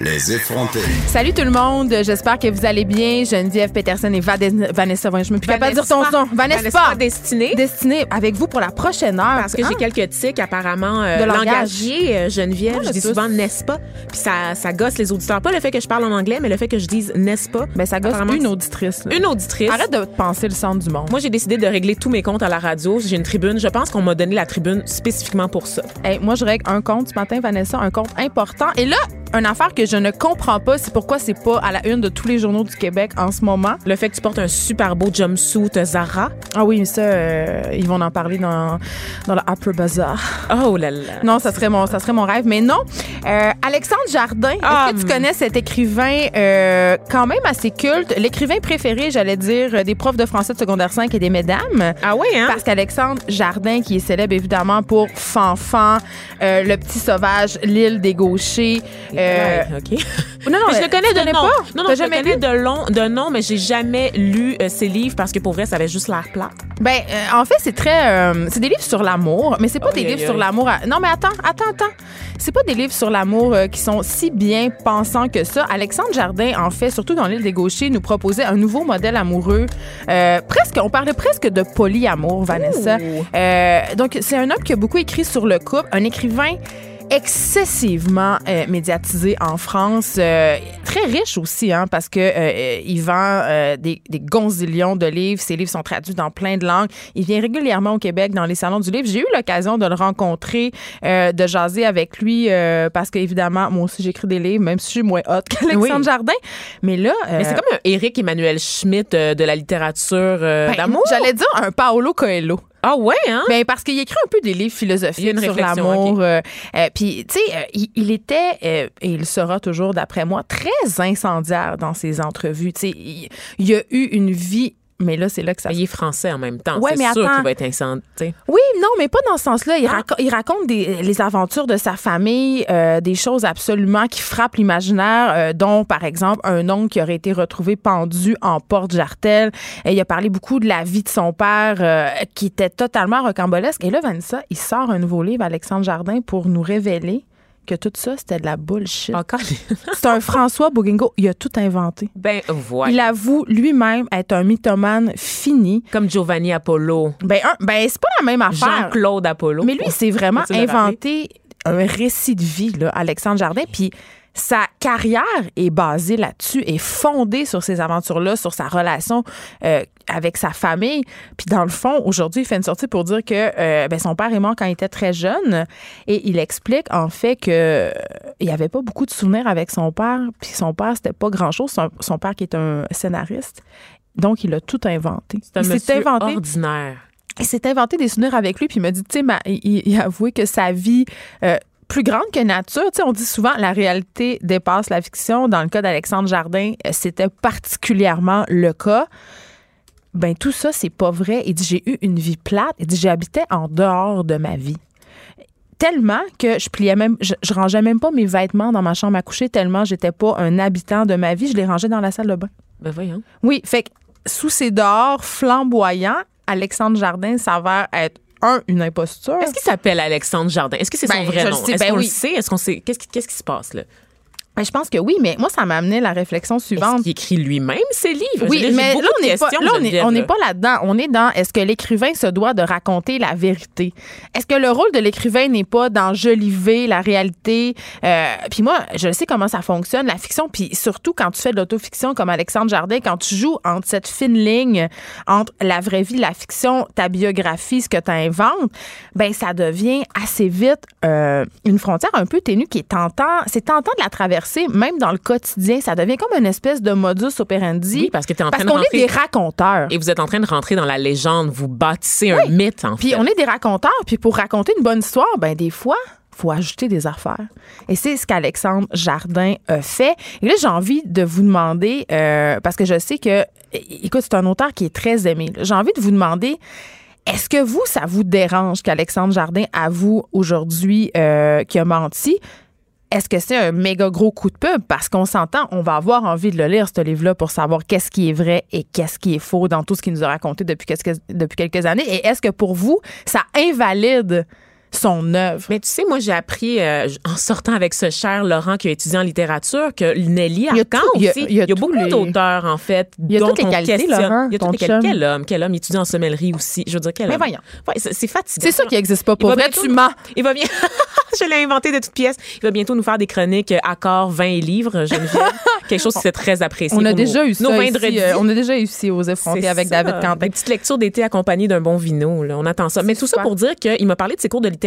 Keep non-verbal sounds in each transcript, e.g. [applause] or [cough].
Les effrontés. Salut tout le monde, j'espère que vous allez bien. Geneviève Peterson et Vanessa, je me capable de dire ton nom. Vanessa, Vanessa Destinée. Destinée avec vous pour la prochaine heure. Parce que Hein? j'ai quelques tics apparemment euh, De euh, Geneviève. Ah, je dis tous. souvent n'est-ce pas? Puis ça, ça gosse les auditeurs. Pas le fait que je parle en anglais, mais le fait que je dise n'est-ce pas. Ben, ça gosse une auditrice. là. Une auditrice. Arrête de penser le centre du monde. Moi, j'ai décidé de régler tous mes comptes à la radio. J'ai une tribune. Je pense qu'on m'a donné la tribune spécifiquement pour ça. Hey, moi, je règle un compte ce matin, Vanessa, un compte important. Et là, une affaire que je ne comprends pas, c'est pourquoi c'est pas à la une de tous les journaux du Québec en ce moment. Le fait que tu portes un super beau jumpsuit Zara. Ah oui, ça, euh, ils vont en parler dans, dans le Upper Bazaar. Oh là là. Non, ça serait mon, ça serait mon rêve. Mais non. Euh, Alexandre Jardin, est-ce Ah, que tu hum. connais cet écrivain euh, quand même assez culte? L'écrivain préféré, j'allais dire, des profs de français de secondaire 5 et des mesdames. Ah oui, hein? Parce qu'Alexandre Jardin, qui est célèbre évidemment pour Fanfan, euh, Le Petit Sauvage, L'île des Gauchers. Euh, OK. Non, [laughs] non, Mais je euh, le connais tu de connais nom. pas? Non, non, je le jamais connais lu? de, long, de nom, mais j'ai jamais lu euh, ses livres parce que pour vrai, ça avait juste l'air plate. Ben, euh, en fait, c'est très. euh, c'est des livres sur l'amour, mais c'est pas des livres sur l'amour. à- Non, mais attends, attends, attends. C'est pas des livres sur l'amour euh, qui sont si bien pensants que ça. Alexandre Jardin, en fait, surtout dans l'île des Gauchers, nous proposait un nouveau modèle amoureux. Euh, presque, on parlait presque de polyamour, Vanessa. Euh, donc, c'est un homme qui a beaucoup écrit sur le couple, un écrivain excessivement euh, médiatisé en France, euh, très riche aussi, hein, parce que euh, il vend euh, des, des gonzillions de livres. Ses livres sont traduits dans plein de langues. Il vient régulièrement au Québec dans les salons du livre. J'ai eu l'occasion de le rencontrer, euh, de jaser avec lui, euh, parce qu'évidemment, moi aussi j'écris des livres, même si je suis moins hot qu'Alexandre Oui. Jardin. Mais là, euh, Mais c'est comme un Éric Emmanuel Schmitt euh, de la littérature euh, ben, d'amour. J'allais dire un Paolo Coelho. Ah ouais, hein? Ben parce qu'il écrit un peu des livres philosophiques sur l'amour. euh, euh, Puis, tu sais, euh, il, il était, et il sera toujours, d'après moi, très incendiaire dans ses entrevues. Tu sais, il, il a eu une vie, mais là, c'est là que ça Mais il est français en même temps. Ouais, c'est sûr qu'il va être sais. Oui, non, mais pas dans ce sens-là. Ah. Il, raco- il raconte des, les aventures de sa famille, euh, des choses absolument qui frappent l'imaginaire, euh, dont, par exemple, un oncle qui aurait été retrouvé pendu en porte-jartel. Il a parlé beaucoup de la vie de son père, euh, qui était totalement rocambolesque. Et là, Vanessa, il sort un nouveau livre, Alexandre Jardin, pour nous révéler que tout ça, c'était de la bullshit. Encore. [laughs] C'est un François Bouguingo. Il a tout inventé. ben, voilà. Il avoue lui-même être un mythomane fini. Comme Giovanni Apollo. Ben, un- ben c'est pas la même affaire. Jean-Claude Apollo. Mais lui, c'est vraiment inventé un récit de vie, là, Alexandre Jardin. Puis sa carrière est basée là-dessus, est fondée sur ces aventures-là, sur sa relation euh, avec sa famille. Puis dans le fond, aujourd'hui, il fait une sortie pour dire que euh, ben, son père est mort quand il était très jeune. Et il explique en fait que euh, il n'y avait pas beaucoup de souvenirs avec son père. Puis son père, c'était pas grand-chose. Son, son père qui est un scénariste. Donc, il a tout inventé. C'est un il monsieur inventé ordinaire. il s'est inventé des souvenirs avec lui, puis il m'a dit, tu sais, il, il a avoué que sa vie euh, plus grande que nature, tu sais, on dit souvent la réalité dépasse la fiction. Dans le cas d'Alexandre Jardin, euh, c'était particulièrement le cas. Ben tout ça, c'est pas vrai. Il dit, j'ai eu une vie plate. Il dit, j'habitais en dehors de ma vie. Tellement que je pliais même, je, je rangeais même pas mes vêtements dans ma chambre à coucher tellement j'étais pas un habitant de ma vie. Je les rangeais dans la salle de bain. Ben voyons. Oui, fait que sous ses dehors flamboyants, Alexandre Jardin s'avère être un une imposture. Est-ce qu'il s'appelle Alexandre Jardin? Est-ce que c'est son Ben, vrai je nom? Est-ce ben qu'on oui. le sait? Est-ce qu'on sait? Qu'est-ce qui, qu'est-ce qui se passe là? Ben, je pense que oui, mais moi ça m'a amené la réflexion Est-ce suivante. qu'il écrit lui-même ses livres? Oui, mais là, on n'est pas, là, on est- Geneviève, on n'est pas là-dedans. On est dans est-ce que l'écrivain se doit de raconter la vérité? Est-ce que le rôle de l'écrivain n'est pas d'enjoliver la réalité? Euh, puis moi, je sais comment ça fonctionne, la fiction. Puis surtout quand tu fais de l'autofiction comme Alexandre Jardin, quand tu joues entre cette fine ligne entre la vraie vie, la fiction, ta biographie, ce que tu inventes, ben ça devient assez vite euh, une frontière un peu ténue qui est tentant. C'est tentant de la traverser, même dans le quotidien. Ça devient comme une espèce de modus operandi. Oui, parce que t'es en Parce train de qu'on est des raconteurs. Et vous êtes en train de rentrer dans la légende. Vous bâtissez un mythe, en Puis fait. on est des raconteurs. Puis pour raconter une bonne histoire, ben des fois, faut ajouter des affaires. Et c'est ce qu'Alexandre Jardin a fait. Et là, j'ai envie de vous demander, euh, parce que je sais que, écoute, c'est un auteur qui est très aimé. J'ai envie de vous demander, Est-ce que vous, ça vous dérange qu'Alexandre Jardin avoue aujourd'hui euh, qu'il a menti? Est-ce que c'est un méga gros coup de pub? Parce qu'on s'entend, on va avoir envie de le lire, ce livre-là, pour savoir qu'est-ce qui est vrai et qu'est-ce qui est faux dans tout ce qu'il nous a raconté depuis quelques, depuis quelques années. Et est-ce que pour vous, ça invalide son œuvre. Mais tu sais, moi, j'ai appris euh, en sortant avec ce cher Laurent qui a étudié en littérature que Nelly Arcan aussi. Il y a, beaucoup d'auteurs, en fait. Il y a toutes les qualités, Laurent. Il y a toutes les qualités. Quel homme, quel homme, il étudie en sommellerie aussi. Je veux dire, quel Mais homme. voyons. Ouais, c'est fatigant. C'est ça qui n'existe pas pour vrai, tu mens. Il va bien. [laughs] je l'ai inventé de toutes pièces. Il va bientôt nous faire des chroniques euh, accords, vin et livres, Geneviève. [laughs] Quelque chose qui c'est très apprécié. On a déjà eu ça. Nos ici, euh, on a déjà eu ici aux effrontés avec David Quentin. Une petite lecture d'été accompagnée d'un bon vino. Là. On attend ça. Mais tout ça pour dire qu'il m'a parlé de ses cours de littérature.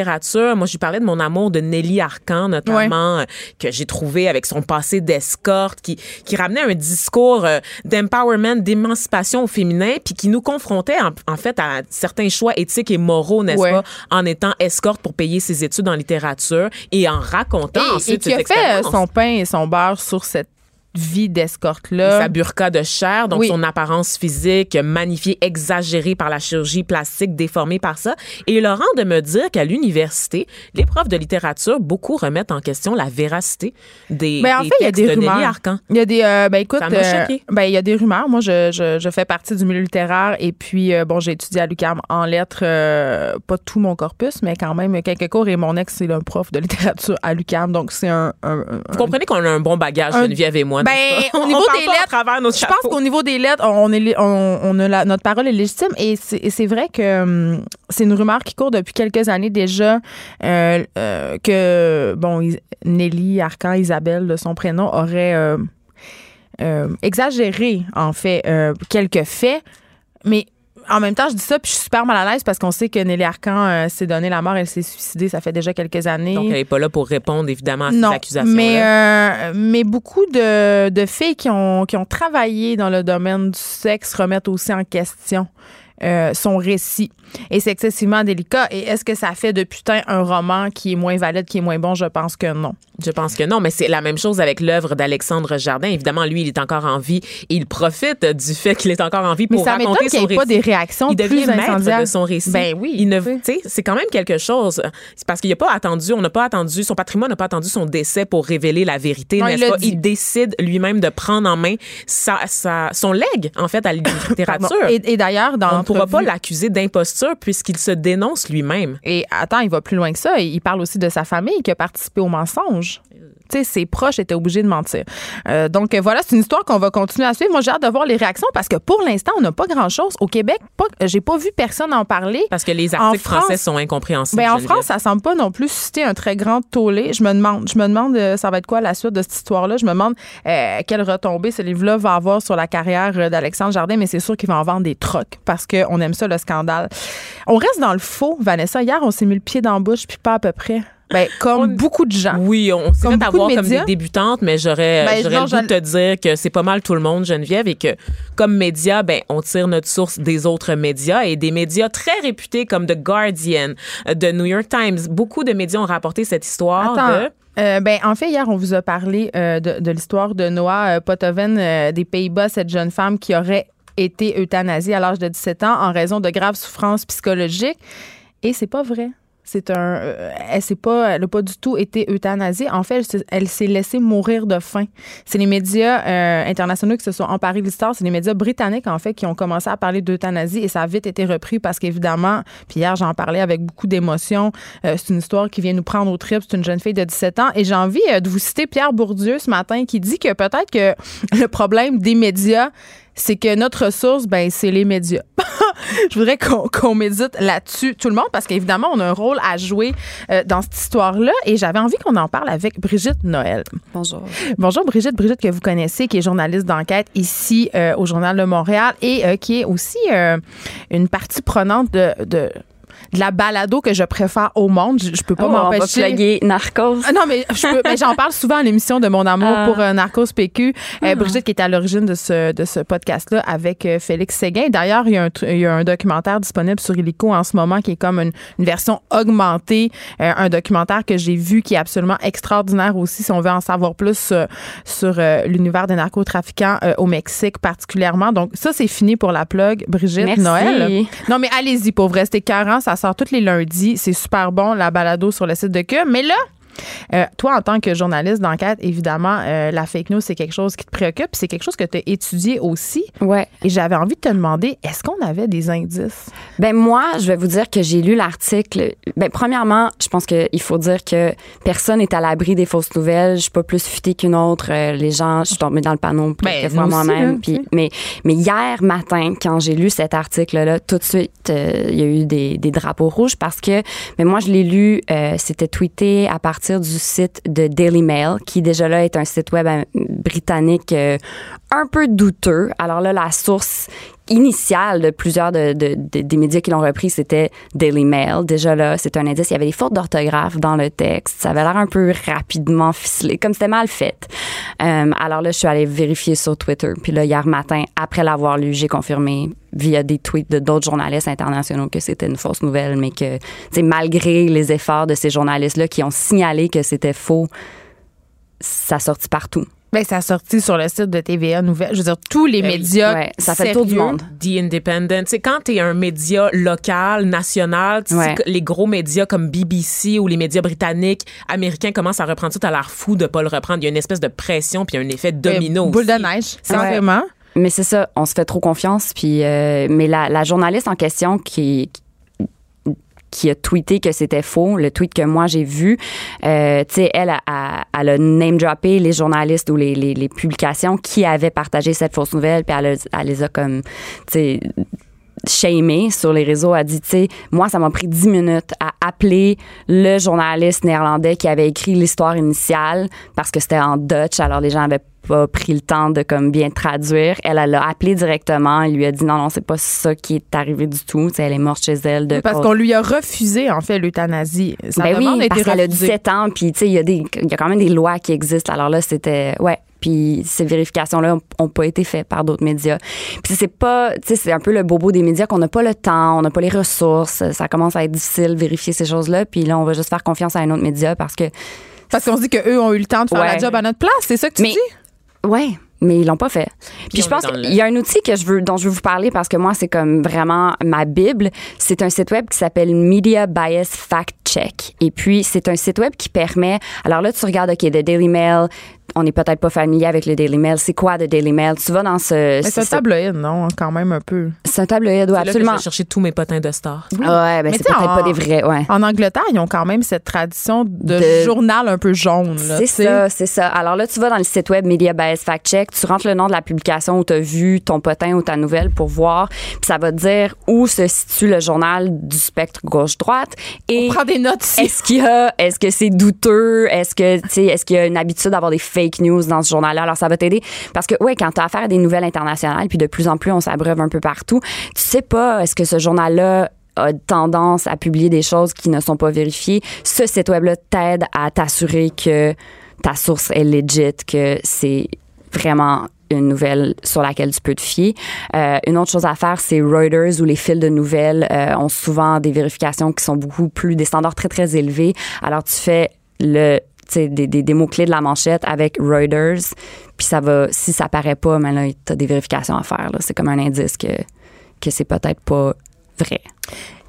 Moi, je lui parlais de mon amour de Nelly Arcan, notamment, euh, que j'ai trouvé avec son passé d'escorte, qui, qui ramenait un discours d'empowerment, d'émancipation au féminin, puis qui nous confrontait en, fait à certains choix éthiques et moraux, n'est-ce pas, en étant escorte pour payer ses études en littérature et en racontant et, ensuite et qui a fait son pain et son beurre sur cette vie d'escorte-là. Sa burqa de chair, donc son apparence physique magnifiée, exagérée par la chirurgie plastique, déformée par ça. Et Laurent de me dire qu'à l'université, les profs de littérature, beaucoup remettent en question la véracité des, ben, en des fait, textes il y a des de Arcan. Il y a des, euh, ben écoute, euh, ben il y a des rumeurs. Moi, je, je, je fais partie du milieu littéraire et puis euh, bon, j'ai étudié à l'UQAM en lettres, euh, pas tout mon corpus, mais quand même quelques cours. Et mon ex, c'est un prof de littérature à l'UQAM, donc c'est un, un, un- Vous comprenez qu'on a un bon bagage, Un- Geneviève et moi. Ben, pas? au niveau On des à lettres, travers nos Je pense qu'au niveau des lettres, on est, on, on a la- notre parole est légitime et c'est vrai que hum, c'est une rumeur qui court depuis quelques années déjà euh, euh, que bon Nelly Arcan Isabelle de son prénom aurait euh, exagéré en fait euh, quelques faits, mais en même temps, je dis ça, puis je suis super mal à l'aise parce qu'on sait que Nelly Arcan euh, s'est donné la mort, elle s'est suicidée, ça fait déjà quelques années. Donc, elle n'est pas là pour répondre, évidemment, à ces Non, accusations. mais, euh, mais beaucoup de, de filles qui ont, qui ont travaillé dans le domaine du sexe remettent aussi en question euh, son récit. Et c'est excessivement délicat. Et est-ce que ça fait de putain un roman qui est moins valide, qui est moins bon? Je pense que non. Je pense que non, mais c'est la même chose avec l'œuvre d'Alexandre Jardin. Évidemment, lui, il est encore en vie et il profite du fait qu'il est encore en vie Mais pour ça m'étonne raconter qu'il son n'y ait pas récit. des réactions il devient plus maître de son récit. Ben oui, Il ne, c'est quand même quelque chose. C'est parce qu'il n'a pas attendu, on n'a pas attendu, son patrimoine n'a pas attendu son décès pour révéler la vérité, Non, il n'est-ce pas? décide lui-même de prendre en main sa, sa- son legs, en fait, à la [coughs] littérature. Et, et d'ailleurs, dans pourra pas l'accuser d'imposture puisqu'il se dénonce lui-même. Et attends, il va plus loin que ça. Il parle aussi de sa famille qui a participé au mensonge. Tu sais, ses proches étaient obligés de mentir. Euh, donc euh, voilà, c'est une histoire qu'on va continuer à suivre. Moi, j'ai hâte de voir les réactions parce que pour l'instant, on n'a pas grand-chose. Au Québec, pas, j'ai pas vu personne en parler. Parce que les articles France- français sont incompréhensibles. Ben, en Geneviève. France, ça semble pas non plus susciter un très grand tollé. Je me demande, je me demande, euh, ça va être quoi la suite de cette histoire-là? Je me demande euh, quelle retombée ce livre-là va avoir sur la carrière euh, d'Alexandre Jardin, mais c'est sûr qu'il va en vendre des trocs parce qu'on aime ça, le scandale. On reste dans le faux, Vanessa. Hier, on s'est mis le pied dans la bouche, puis pas à peu près. Ben, comme On- beaucoup de gens. Oui, on s'est fait avoir de comme des débutantes, mais j'aurais Ben, j'aurais le goût de te dire que c'est pas mal tout le monde, Geneviève, et que comme média, ben on tire notre source des autres médias et des médias très réputés comme The Guardian, euh, The New York Times. Beaucoup de médias ont rapporté cette histoire Attends. de Euh, ben, en fait, hier, on vous a parlé euh, de, de l'histoire de Noah Potoven euh, des Pays-Bas, cette jeune femme qui aurait été euthanasiée à l'âge de 17 ans en raison de graves souffrances psychologiques. Et c'est pas vrai. C'est un. euh, elle s'est pas, elle a pas du tout été euthanasiée. En fait, elle s'est- laissée mourir de faim. C'est les médias euh, internationaux qui se sont emparés de l'histoire. C'est les médias britanniques en fait qui ont commencé à parler d'euthanasie et ça a vite été repris parce qu'évidemment, puis hier j'en parlais avec beaucoup d'émotion. euh, c'est une histoire qui vient nous prendre au trip. C'est une jeune fille de 17 ans et j'ai envie de vous citer Pierre Bourdieu ce matin qui dit que peut-être que [laughs] le problème des médias c'est que notre ressource, ben, c'est les médias. [laughs] Je voudrais qu'on médite là-dessus, tout le monde, parce qu'évidemment, on a un rôle à jouer euh, dans cette histoire-là. Et j'avais envie qu'on en parle avec Brigitte Noël. Bonjour. Bonjour Brigitte, Brigitte que vous connaissez, qui est journaliste d'enquête ici euh, au Journal de Montréal et euh, qui est aussi une partie prenante de, de de la balado que je préfère au monde. Je, je peux pas Oh, m'empêcher. Narcos. Ah non, mais je peux- mais j'en parle souvent à l'émission de mon amour Ah. pour euh, Narcos PQ. Euh, Brigitte qui est à l'origine de ce, de ce podcast-là avec euh, Félix Séguin. D'ailleurs, il y, a un, il y a un documentaire disponible sur Illico en ce moment qui est comme une, une version augmentée. Un documentaire que j'ai vu qui est absolument extraordinaire aussi si on veut en savoir plus sur l'univers des narcotrafiquants au Mexique particulièrement. Donc ça, c'est fini pour la plug. Brigitte, Merci. Noël? Non, mais allez-y, pour vrai, c'était 40. Ça sort tous les lundis. C'est super bon, la balado sur le site de Cube. Mais là, euh, toi, en tant que journaliste d'enquête, évidemment, euh, la fake news, c'est quelque chose qui te préoccupe. C'est quelque chose que tu as étudié aussi. Ouais. Et j'avais envie de te demander, est-ce qu'on avait des indices? Ben moi, je vais vous dire que j'ai lu l'article. Ben premièrement, je pense qu'il faut dire que personne n'est à l'abri des fausses nouvelles. Je suis pas plus futée qu'une autre. Euh, les gens, je suis tombée dans le panneau Ben, moi-même. Puis, sais. mais mais hier matin, quand j'ai lu cet article-là, tout de suite, euh, il y a eu des, des drapeaux rouges parce que, mais moi je l'ai lu. euh, C'était tweeté à partir du site de Daily Mail, qui déjà là est un site web euh, britannique euh, un peu douteux. Alors là, la source initiale de plusieurs de, de- de- des médias qui l'ont repris, c'était Daily Mail. Déjà là, c'est un indice. Il y avait des fautes d'orthographe dans le texte. Ça avait l'air un peu rapidement ficelé, comme c'était mal fait. Euh, alors là, je suis allée vérifier sur Twitter. Puis là, hier matin, après l'avoir lu, j'ai confirmé via des tweets de d'autres journalistes internationaux que c'était une fausse nouvelle, mais que, tu malgré les efforts de ces journalistes-là qui ont signalé que c'était faux, ça sortit partout. Ben, ça a sorti sur le site de TVA Nouvelles. Je veux dire, tous les Ben médias. Ouais, ça fait le tour du sérieux, monde. The Independent. C'est quand tu es un média local, national, tu sais, Ouais. que les gros médias comme BBC ou les médias britanniques, américains commencent à reprendre ça, t'as l'air fou de pas le reprendre. Il y a une espèce de pression puis il y a un effet ben, domino Boule aussi. de neige, carrément. Mais c'est ça, on se fait trop confiance. Puis, euh, mais la, la journaliste en question qui, qui a tweeté que c'était faux, le tweet que moi j'ai vu, euh, tu sais, elle a, a, elle a name droppé les journalistes ou les, les, les publications qui avaient partagé cette fausse nouvelle, puis elle, elle les a comme, tu sais, shamé sur les réseaux a dit, tu sais, moi, ça m'a pris 10 minutes à appeler le journaliste néerlandais qui avait écrit l'histoire initiale parce que c'était en Dutch, alors les gens avaient pas pris le temps de comme bien traduire. Elle, elle l'a appelé directement. Elle lui a dit non, non, c'est pas ça qui est arrivé du tout. Tu sais, elle est morte chez elle de Parce qu'on lui a refusé, en fait, l'euthanasie. Ben oui, parce qu'elle a refusée. 17 ans, puis tu sais, il y a des, y a quand même des lois qui existent. Alors là, c'était, ouais. Puis ces vérifications-là ont pas été faites par d'autres médias. Puis c'est pas, tu sais, c'est un peu le bobo des médias qu'on n'a pas le temps, on n'a pas les ressources. Ça commence à être difficile de vérifier ces choses-là. Puis là, on va juste faire confiance à un autre média parce que, Parce qu'on se dit qu'eux ont eu le temps de faire Ouais. la job à notre place. C'est ça que tu Mais- dis? ouais. Mais ils l'ont pas fait. Puis, je pense qu'il y a un outil que je veux, dont je veux vous parler parce que moi, c'est comme vraiment ma Bible. C'est un site web qui s'appelle Media Bias Fact Check. Et puis, c'est un site web qui permet. Alors là, tu regardes, OK, The Daily Mail. On n'est peut-être pas familier avec le Daily Mail. C'est quoi The Daily Mail? Tu vas dans ce. Mais c'est un ce- tabloïd, non? Quand même un peu. C'est un tabloïd, oui, C'est là que absolument. je vais chercher tous mes potins de stars. Ouais, ben Mais c'est peut-être pas des vrais, ouais. En Angleterre, ils ont quand même cette tradition de, De- journal un peu jaune. C'est ça, c'est ça. Alors là, tu vas dans le site web Media Bias Fact Check, tu rentres le nom de la publication où tu as vu ton potin ou ta nouvelle pour voir, puis ça va te dire où se situe le journal du spectre gauche-droite et On prend des notes ici. est-ce qu'il y a, est-ce que c'est douteux, est-ce que, tu sais, est-ce qu'il y a une habitude d'avoir des fake news dans ce journal-là? Alors, ça va t'aider parce que, ouais, quand tu as affaire à des nouvelles internationales, puis de plus en plus, on s'abreuve un peu partout, tu sais pas, est-ce que ce journal-là a tendance à publier des choses qui ne sont pas vérifiées? Ce site web-là t'aide à t'assurer que ta source est legit, que c'est vraiment une nouvelle sur laquelle tu peux te fier. Euh, une autre chose à faire, c'est Reuters où les fils de nouvelles euh, ont souvent des vérifications qui sont beaucoup plus des standards très très élevés. Alors tu fais le des, des, mots-clés de la manchette avec Reuters, puis ça va, si ça paraît pas, mais là, tu as des vérifications à faire. C'est comme un indice que, que c'est peut-être pas vrai.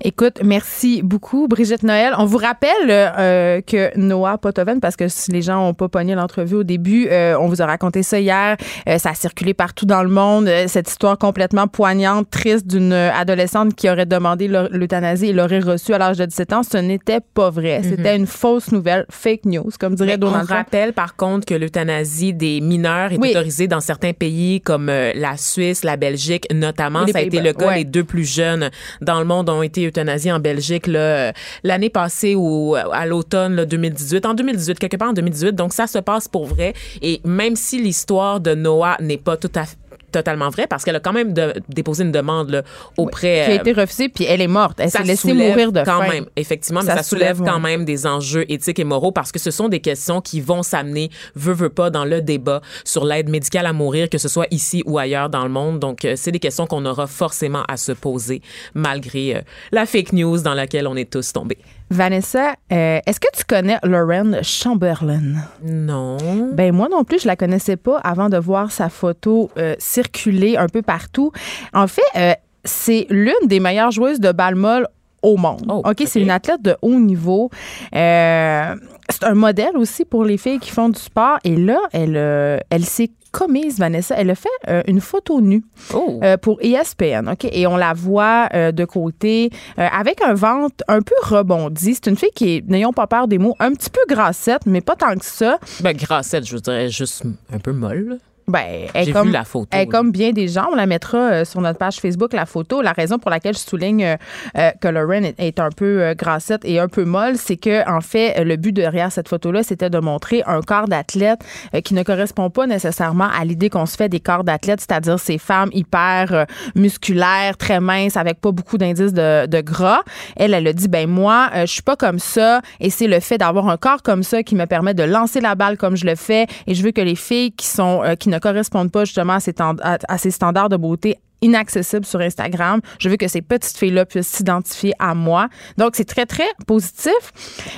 Écoute, merci beaucoup, Brigitte Noël. On vous rappelle euh, que Noah Potoven, parce que si les gens n'ont pas pogné l'entrevue au début, euh, on vous a raconté ça hier. Euh, ça a circulé partout dans le monde. Euh, cette histoire complètement poignante, triste d'une adolescente qui aurait demandé l'eu- l'euthanasie et l'aurait reçue à l'âge de 17 ans. Ce n'était pas vrai. C'était une fausse nouvelle, fake news, comme dirait Mais on Donald Trump. rappelle par contre que l'euthanasie des mineurs est Oui. autorisée dans certains pays comme euh, la Suisse, la Belgique notamment. Les Ça a été le cas. ouais. Les deux plus jeunes dans le monde ont été euthanasiés en Belgique euh, l'année passée ou euh, à l'automne là, 2018. En 2018, quelque part en 2018. Donc ça se passe pour vrai. Et même si l'histoire de Noah n'est pas tout à fait totalement vrai parce qu'elle a quand même déposé une demande là, auprès. qui a été refusée, puis elle est morte. Elle s'est laissée mourir de quand faim. même, effectivement, mais ça, soulève, quand même des enjeux éthiques et moraux parce que ce sont des questions qui vont s'amener, veut, veut pas, dans le débat sur l'aide médicale à mourir, que ce soit ici ou ailleurs dans le monde. Donc, euh, c'est des questions qu'on aura forcément à se poser malgré euh, la fake news dans laquelle on est tous tombés. Vanessa, euh, est-ce que tu connais Lauren Chamberlain? Non. Ben moi non plus, je la connaissais pas avant de voir sa photo euh, circuler un peu partout. En fait, euh, c'est l'une des meilleures joueuses de balle molle au monde. Oh, OK, c'est une athlète de haut niveau. Euh, c'est un modèle aussi pour les filles qui font du sport. Et là, elle, euh, elle s'est commise, Vanessa. Elle a fait euh, une photo nue Oh. euh, pour ESPN. OK? Et on la voit euh, de côté avec un ventre un peu rebondi. C'est une fille qui est, n'ayons pas peur des mots, un petit peu grassette, mais pas tant que ça. Ben, grassette, je dirais juste un peu molle. Ben, elle comme, vu la photo. elle comme bien des gens. On la mettra euh, sur notre page Facebook, la photo. La raison pour laquelle je souligne euh, euh, que Lauren est, est un peu euh, grassette et un peu molle, c'est que, en fait, le but derrière cette photo-là, c'était de montrer un corps d'athlète qui ne correspond pas nécessairement à l'idée qu'on se fait des corps d'athlètes, c'est-à-dire ces femmes hyper musculaires, très minces, avec pas beaucoup d'indices de, de gras. Elle, elle a dit, ben moi, je suis pas comme ça et c'est le fait d'avoir un corps comme ça qui me permet de lancer la balle comme je le fais et je veux que les filles qui sont qui ne correspondent pas justement à ces, à- à ces standards de beauté inaccessibles sur Instagram. Je veux que ces petites filles-là puissent s'identifier à moi. Donc, c'est très, très positif.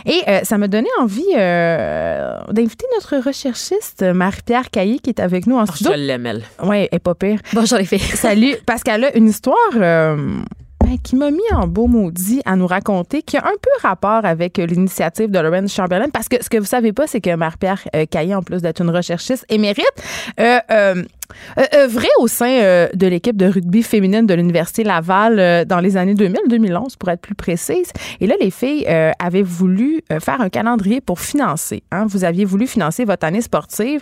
Et euh, ça m'a donné envie euh, d'inviter notre recherchiste, Marie-Pierre Caillé, qui est avec nous en Oh, studio. je l'aime, elle. Oui, elle est pas pire. Bonjour les filles. Salut, parce qu'elle a une histoire euh, ben, qui m'a mis en beau maudit à nous raconter, qui a un peu rapport avec euh, l'initiative de Lauren Chamberlain. Parce que ce que vous savez pas, c'est que Marie-Pierre euh, Caillé, en plus d'être une recherchiste émérite, euh, euh, au sein de l'équipe de rugby féminine de l'Université Laval dans les années 2000-2011, pour être plus précise. Et là, les filles avaient voulu faire un calendrier pour financer. hein. Vous aviez voulu financer votre année sportive.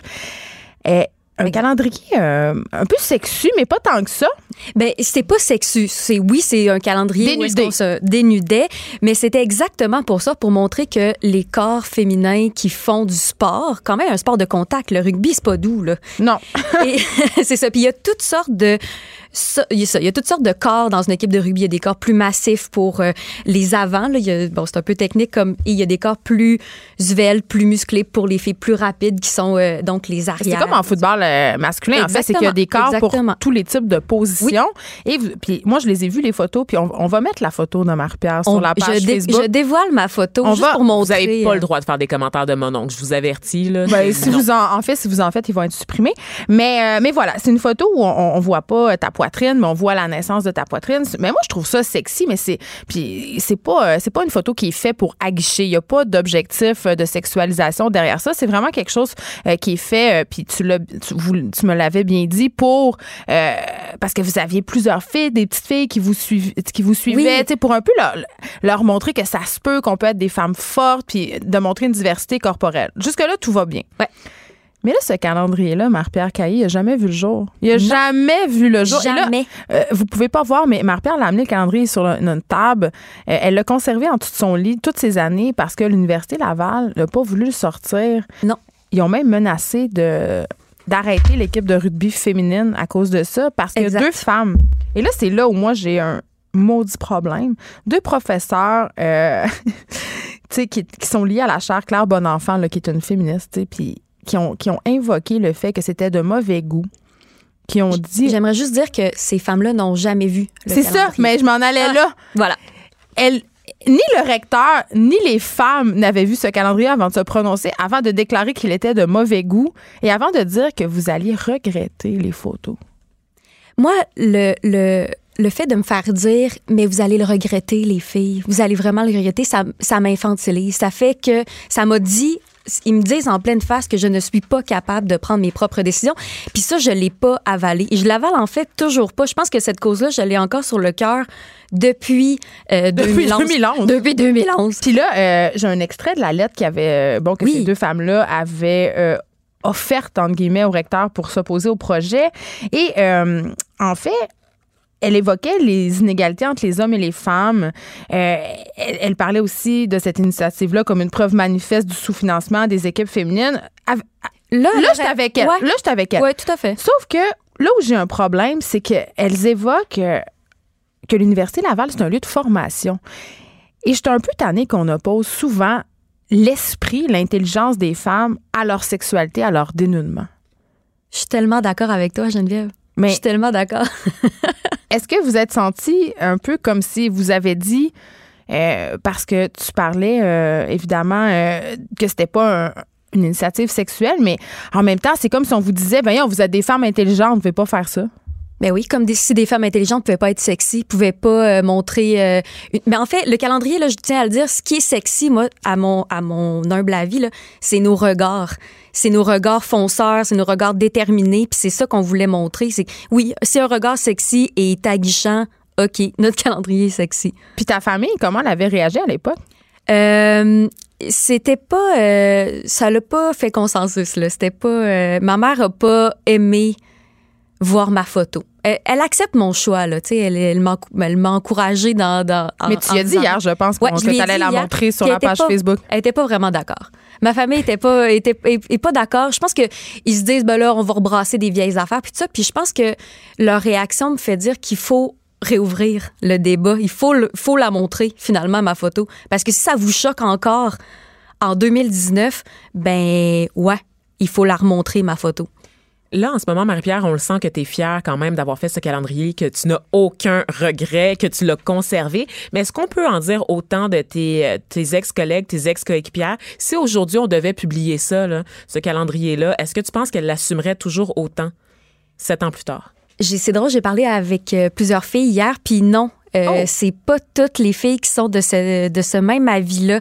Euh, un calendrier euh, un peu sexu, mais pas tant que ça. Ben, c'est pas sexu. C'est oui, c'est un calendrier où Dénudé. qu'on se dénudait, mais c'était exactement pour ça, pour montrer que les corps féminins qui font du sport, quand même un sport de contact, le rugby c'est pas doux là. Non. [laughs] C'est ça. Puis il y a toutes sortes de ça, il y a ça. Il y a toutes sortes de corps dans une équipe de rugby. Il y a des corps plus massifs pour euh, les avants. Là. Il y a, bon, c'est un peu technique comme et il y a des corps plus sveltes, plus musclés pour les filles plus rapides qui sont euh, donc les C'est arrières. comme en football euh, masculin, en fait, c'est qu'il y a des corps Exactement. pour tous les types de positions. Et vous- puis moi, je les ai vus, les photos, puis on, on va mettre la photo de Marie-Pierre sur On- la page je, dé- Facebook. je dévoile ma photo On juste va- pour Vous montrer. n'avez pas le droit de faire des commentaires de mon oncle. Je vous avertis. Là. Ben, si Non. vous en, en fait, si vous en faites, ils vont être supprimés. Mais, euh, mais voilà, c'est une photo où on, on voit pas ta poitrine, mais on voit la naissance de ta poitrine. Mais moi, je trouve ça sexy, mais c'est, puis c'est pas, euh, c'est pas une photo qui est faite pour aguicher. Il y a pas d'objectif euh, de sexualisation derrière ça. C'est vraiment quelque chose euh, qui est fait, euh, puis tu l'as, tu, vous- tu me l'avais bien dit, pour, parce que vous aviez plusieurs filles, des petites filles qui vous suivaient, qui vous suivaient, Oui. tu sais, pour un peu leur, leur montrer que ça se peut, qu'on peut être des femmes fortes, puis de montrer une diversité corporelle. Jusque-là, tout va bien. Ouais. Mais là, ce calendrier-là, Marie-Pierre Caillé, il n'a jamais vu le jour. Il n'a jamais vu le jour. Et là, Jamais. euh, vous pouvez pas voir, mais Marie-Pierre l'a amené le calendrier sur le- notre table. Euh, elle l'a conservé en dessous de son lit toutes ces années parce que l'Université Laval n'a pas voulu le sortir. Non. Ils ont même menacé de d'arrêter l'équipe de rugby féminine à cause de ça parce qu'il y a deux femmes. Et là, c'est là où moi, j'ai un maudit problème. Deux professeurs euh, [laughs] qui, qui sont liés à la chaire Claire Bonenfant, là, qui est une féministe, tu sais, puis qui ont, qui ont invoqué le fait que c'était de mauvais goût, qui ont dit... J'aimerais juste dire que ces femmes-là n'ont jamais vu. C'est ça, mais je m'en allais Ah. là. Voilà. Elle, ni le recteur, ni les femmes n'avaient vu ce calendrier avant de se prononcer, avant de déclarer qu'il était de mauvais goût et avant de dire que vous alliez regretter les photos. Moi, le, le, le fait de me faire dire, mais vous allez le regretter, les filles, vous allez vraiment le regretter, ça, ça m'infantilise. Ça fait que ça m'a dit, ils me disent en pleine face que je ne suis pas capable de prendre mes propres décisions. Puis ça, je l'ai pas avalé. Et je l'avale en fait toujours pas. Je pense que cette cause-là, je l'ai encore sur le cœur depuis, euh, Depuis 2011. 2011. Depuis 2011. Puis là, euh, j'ai un extrait de la lettre qui avait, euh, bon, que Oui. ces deux femmes-là avaient euh, offerte, entre guillemets, au recteur pour s'opposer au projet. Et euh, en fait, elle évoquait les inégalités entre les hommes et les femmes. Euh, elle, elle parlait aussi de cette initiative-là comme une preuve manifeste du sous-financement des équipes féminines. Av- Là, Là, j'étais avec elle. Ouais. Là, j'étais avec elle. Ouais, tout à fait. Sauf que là où j'ai un problème, c'est qu'elles évoquent euh, que l'Université Laval, c'est un lieu de formation. Et je suis un peu tannée qu'on oppose souvent l'esprit, l'intelligence des femmes à leur sexualité, à leur dénouement. Je suis tellement d'accord avec toi, Geneviève. Mais je suis tellement d'accord. [laughs] est-ce que vous êtes senti un peu comme si vous avez dit, euh, parce que tu parlais euh, évidemment euh, que c'était pas un, une initiative sexuelle, mais en même temps, c'est comme si on vous disait, voyons, vous êtes des femmes intelligentes, vous ne pouvez pas faire ça? Ben oui, comme des, si des femmes intelligentes pouvaient pas être sexy, pouvaient pas euh, montrer. Euh, mais en fait, le calendrier, là, je tiens à le dire, ce qui est sexy, moi, à mon à mon humble avis, là, c'est nos regards. C'est nos regards fonceurs, c'est nos regards déterminés, puis c'est ça qu'on voulait montrer. C'est oui, si un regard sexy est aguichant, ok, notre calendrier est sexy. Puis ta famille, comment elle avait réagi à l'époque? Euh, c'était pas euh, ça l'a pas fait consensus là c'était pas euh, ma mère a pas aimé voir ma photo elle, accepte mon choix là tu sais elle, elle m'a encouragé dans, dans mais tu l'as dit hier je pense ouais, que tu allais la montrer sur la page Facebook elle était pas vraiment d'accord ma famille était pas était, pas d'accord je pense que ils se disent ben là on va rebrasser des vieilles affaires puis tout ça puis je pense que leur réaction me fait dire qu'il faut réouvrir le débat. Il faut, faut la montrer, finalement, ma photo. Parce que si ça vous choque encore en 2019, ben ouais, il faut la remontrer, ma photo. Là, en ce moment, Marie-Pierre, on le sent que tu es fière quand même d'avoir fait ce calendrier, que tu n'as aucun regret, que tu l'as conservé. Mais est-ce qu'on peut en dire autant de tes, tes ex-collègues, tes ex-coéquipières? Si aujourd'hui on devait publier ça, ce calendrier-là, est-ce que tu penses qu'elle l'assumerait toujours autant, sept ans plus tard? C'est drôle, j'ai parlé avec euh, plusieurs filles hier, puis non, euh, oh. c'est pas toutes les filles qui sont de ce, de ce même avis-là.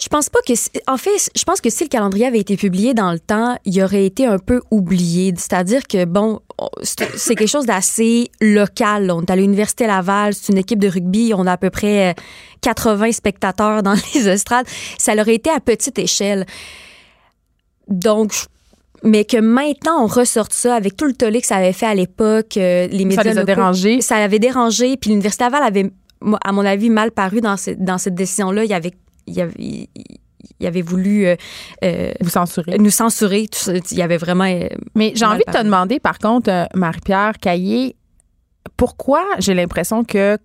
Je pense pas que. En fait, je pense que si le calendrier avait été publié dans le temps, il aurait été un peu oublié. C'est-à-dire que, bon, c'est quelque chose d'assez local. On est à l'Université Laval, c'est une équipe de rugby, on a à peu près 80 euh, spectateurs dans les estrades. Ça aurait été à petite échelle. Donc, je mais que maintenant on ressorte ça avec tout le tollé que ça avait fait à l'époque, euh, les médias ça les a dérangés. Ça avait dérangé, puis l'université Laval avait, à mon avis, mal paru dans, dans cette décision-là. Il y avait, il y avait, il avait voulu euh, euh, vous censurer. nous censurer. il y avait vraiment. Mais j'ai envie de te demander, par contre, Marie-Pierre Caillé, pourquoi j'ai l'impression que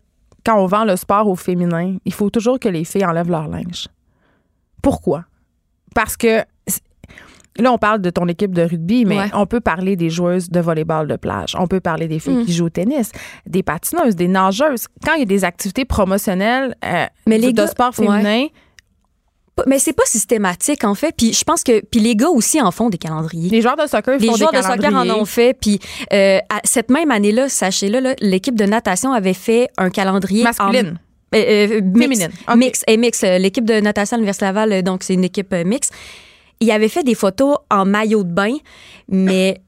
quand on vend le sport au féminin, il faut toujours que les filles enlèvent leur linge? Pourquoi? Parce que Là, on parle de ton équipe de rugby, mais on peut parler des joueuses de volleyball de plage. On peut parler des filles mm. qui jouent au tennis, des patineuses, des nageuses. Quand il y a des activités promotionnelles euh, mais les de sport féminin, mais c'est pas systématique en fait. Puis je pense que puis les gars aussi en font des calendriers. Les joueurs de soccer les font joueurs de soccer en ont fait. Puis euh, cette même année là sachez-le l'équipe de natation avait fait un calendrier masculine. euh, mix, mix et mix. L'équipe de natation à l'université Laval donc c'est une équipe mixte il avait fait des photos en maillot de bain, mais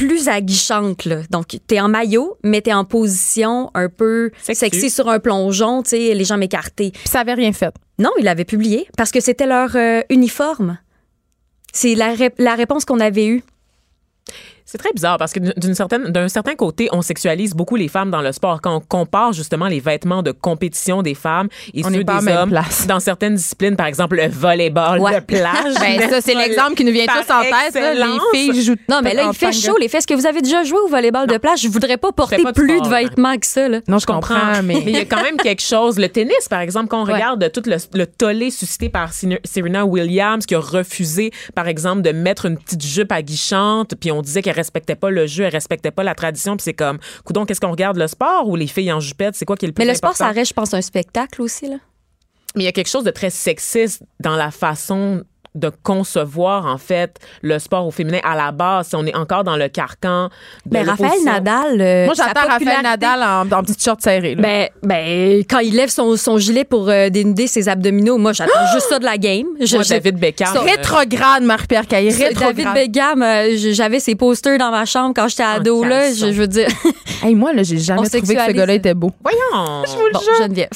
plus aguichantes. Là. Donc, t'es en maillot, mais t'es en position un peu sexy, sur un plongeon, tu sais, les jambes écartées. Puis ça avait rien fait. Non, il avait publié parce que c'était leur euh, uniforme. C'est la, la réponse qu'on avait eue. C'est très bizarre parce que d'une certaine, d'un certain côté, on sexualise beaucoup les femmes dans le sport. Quand on compare justement les vêtements de compétition des femmes et ceux des hommes dans certaines disciplines, par exemple le volleyball de plage. [laughs] ben, ça, c'est l'exemple qui nous vient tous en tête. Les filles jouent. Non, mais là, il fait chaud. Les filles, est-ce que vous avez déjà joué au volleyball de plage? Je voudrais pas porter plus de vêtements que ça. Là. Non, je comprends, [laughs] mais il y a quand même quelque chose. Le tennis, par exemple, quand on regarde tout le, tollé suscité par Serena Williams qui a refusé, par exemple, de mettre une petite jupe aguichante, puis on disait qu'elle respectait pas le jeu, elle respectait pas la tradition, puis c'est comme, coudon, qu'est-ce qu'on regarde, le sport ou les filles en jupette, c'est quoi qui est le plus Mais le sport, ça reste, je pense, un spectacle aussi, là. Mais il y a quelque chose de très sexiste dans la façon de concevoir en fait le sport au féminin à la base si on est encore dans le carcan de ben, Raphaël Nadal euh, moi j'attends Raphaël Nadal en, en petite short serrée ben, ben quand il lève son, son gilet pour euh, dénuder ses abdominaux moi j'attends juste ça de la game. Je, David Beckham euh, rétrograde Marie-Pierre Caillé David Beckham j'avais ses posters dans ma chambre quand j'étais ado là. je, veux dire. [laughs] hey, moi là j'ai jamais trouvé que ce gars-là était beau. Voyons. [laughs] Je vous le jure. Geneviève.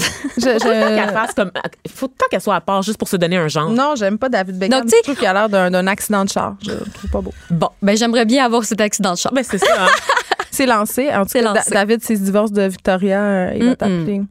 Il faut tant qu'elle soit à part juste pour se donner un genre. Non j'aime pas David Beckham donc, je trouve qu'il a l'air d'un accident de char. Je trouve pas beau. Bon, ben j'aimerais bien avoir cet accident de char. Ben c'est ça. Hein. [laughs] c'est lancé. En tout cas, David, c'est divorce de Victoria, euh, il va t'appeler.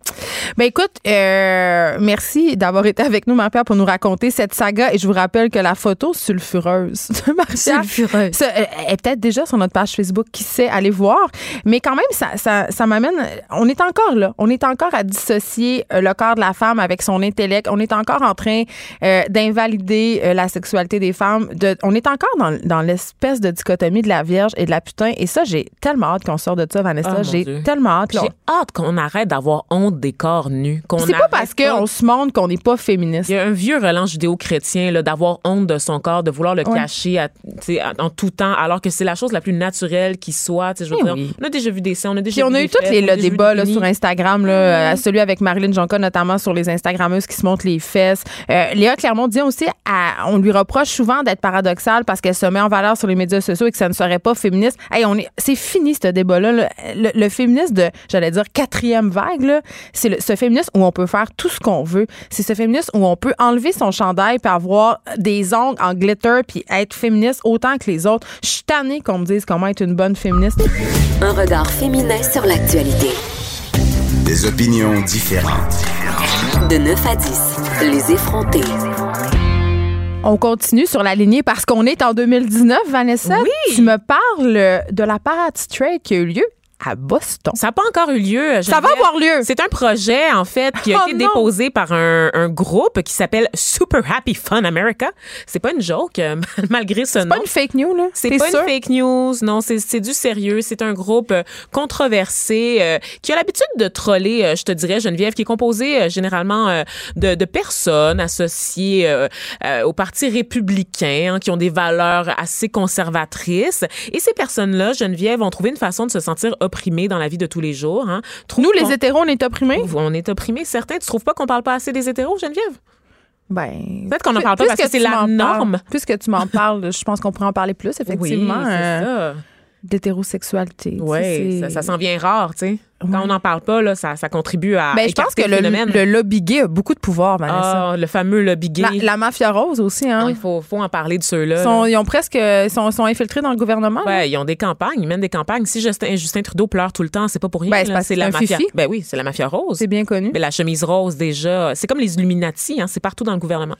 Ben écoute, euh, merci d'avoir été avec nous, Marie-Pierre, pour nous raconter cette saga. Et je vous rappelle que la photo sulfureuse de Marie-Pierre Sulfureuse. ça, euh, est peut-être déjà sur notre page Facebook, qui sait, aller voir. Mais quand même, ça, ça, ça m'amène. On est encore là. On est encore à dissocier euh, le corps de la femme avec son intellect. On est encore en train euh, d'invalider euh, la sexualité des femmes. De, on est encore dans, dans l'espèce de dichotomie de la vierge et de la putain. Et ça, j'ai tellement hâte qu'on sorte de ça, Vanessa. Ah, j'ai tellement hâte. là. J'ai hâte qu'on arrête d'avoir honte des corps nus. C'est pas parce qu'on se montre qu'on n'est pas féministe. Il y a un vieux relent judéo-chrétien d'avoir honte de son corps, de vouloir le cacher à- en tout temps, alors que c'est la chose la plus naturelle qui soit. Je veux Eh dire, oui. on a déjà vu des seins, on a déjà Puis on vu a des eu tous les on a le des là, sur Instagram, là, euh, celui avec Marilyn Jonca notamment sur les Instagrammeuses qui se montrent les fesses. Euh, Léa Clermont-Dion aussi, à- on lui reproche souvent d'être paradoxale parce qu'elle se met en valeur sur les médias sociaux et que ça ne serait pas féministe. Hey, on est, c'est fini ce débat-là. là. Le, le féminisme de, j'allais dire quatrième vague, c'est le- ce féminisme où on peut faire tout ce qu'on veut. C'est ce féminisme où on peut enlever son chandail puis avoir des ongles en glitter puis être féministe autant que les autres. Je suis tannée qu'on me dise comment être une bonne féministe. Un regard féminin sur l'actualité. Des opinions différentes. De 9 à 10, les effrontés. On continue sur la lignée parce qu'on est en 2019, Vanessa. Oui. Tu me parles de la parade straight qui a eu lieu à Boston. Ça n'a pas encore eu lieu. Ça va avoir lieu. C'est un projet, en fait, qui a [laughs] Oh été non. déposé par un, un groupe qui s'appelle Super Happy Fun America. C'est pas une joke, euh, [laughs] malgré ce C'est nom. pas une fake news, là. C'est pas sûr? une fake news, non, c'est c'est du sérieux. C'est un groupe euh, controversé euh, qui a l'habitude de troller, euh, je te dirais, Geneviève, qui est composé euh, généralement euh, de, de personnes associées euh, euh, au Parti républicain, hein, qui ont des valeurs assez conservatrices. Et ces personnes-là, Geneviève, ont trouvé une façon de se sentir opprimées dans la vie de tous les jours. Hein. Nous, les hétéros, on est opprimés? on est opprimés, certains. Tu trouves pas qu'on parle pas assez des hétéros, Geneviève? Ben. Peut-être qu'on en parle pas parce que c'est tu la norme. parles- Puisque tu m'en parles, je pense qu'on pourrait en parler plus, effectivement. oui, c'est ça. D'hétérosexualité. Oui, ça, ça s'en vient rare, tu sais. Quand on n'en parle pas, là, ça, ça contribue à. Ben, je pense que le, le, lobby gay a beaucoup de pouvoir, Vanessa. Ah, le fameux lobby gay. la, la mafia rose aussi, hein. Non, il faut, faut en parler de ceux-là. Ils sont, là. ils ont presque ils sont, sont infiltrés dans le gouvernement. Ouais, ils ont des campagnes, ils mènent des campagnes. Si Justin, Justin Trudeau pleure tout le temps, c'est pas pour rien. Ben, c'est la mafia. fifi. Ben oui, c'est la mafia rose. C'est bien connu. Mais la chemise rose déjà, c'est comme les Illuminati, hein, c'est partout dans le gouvernement.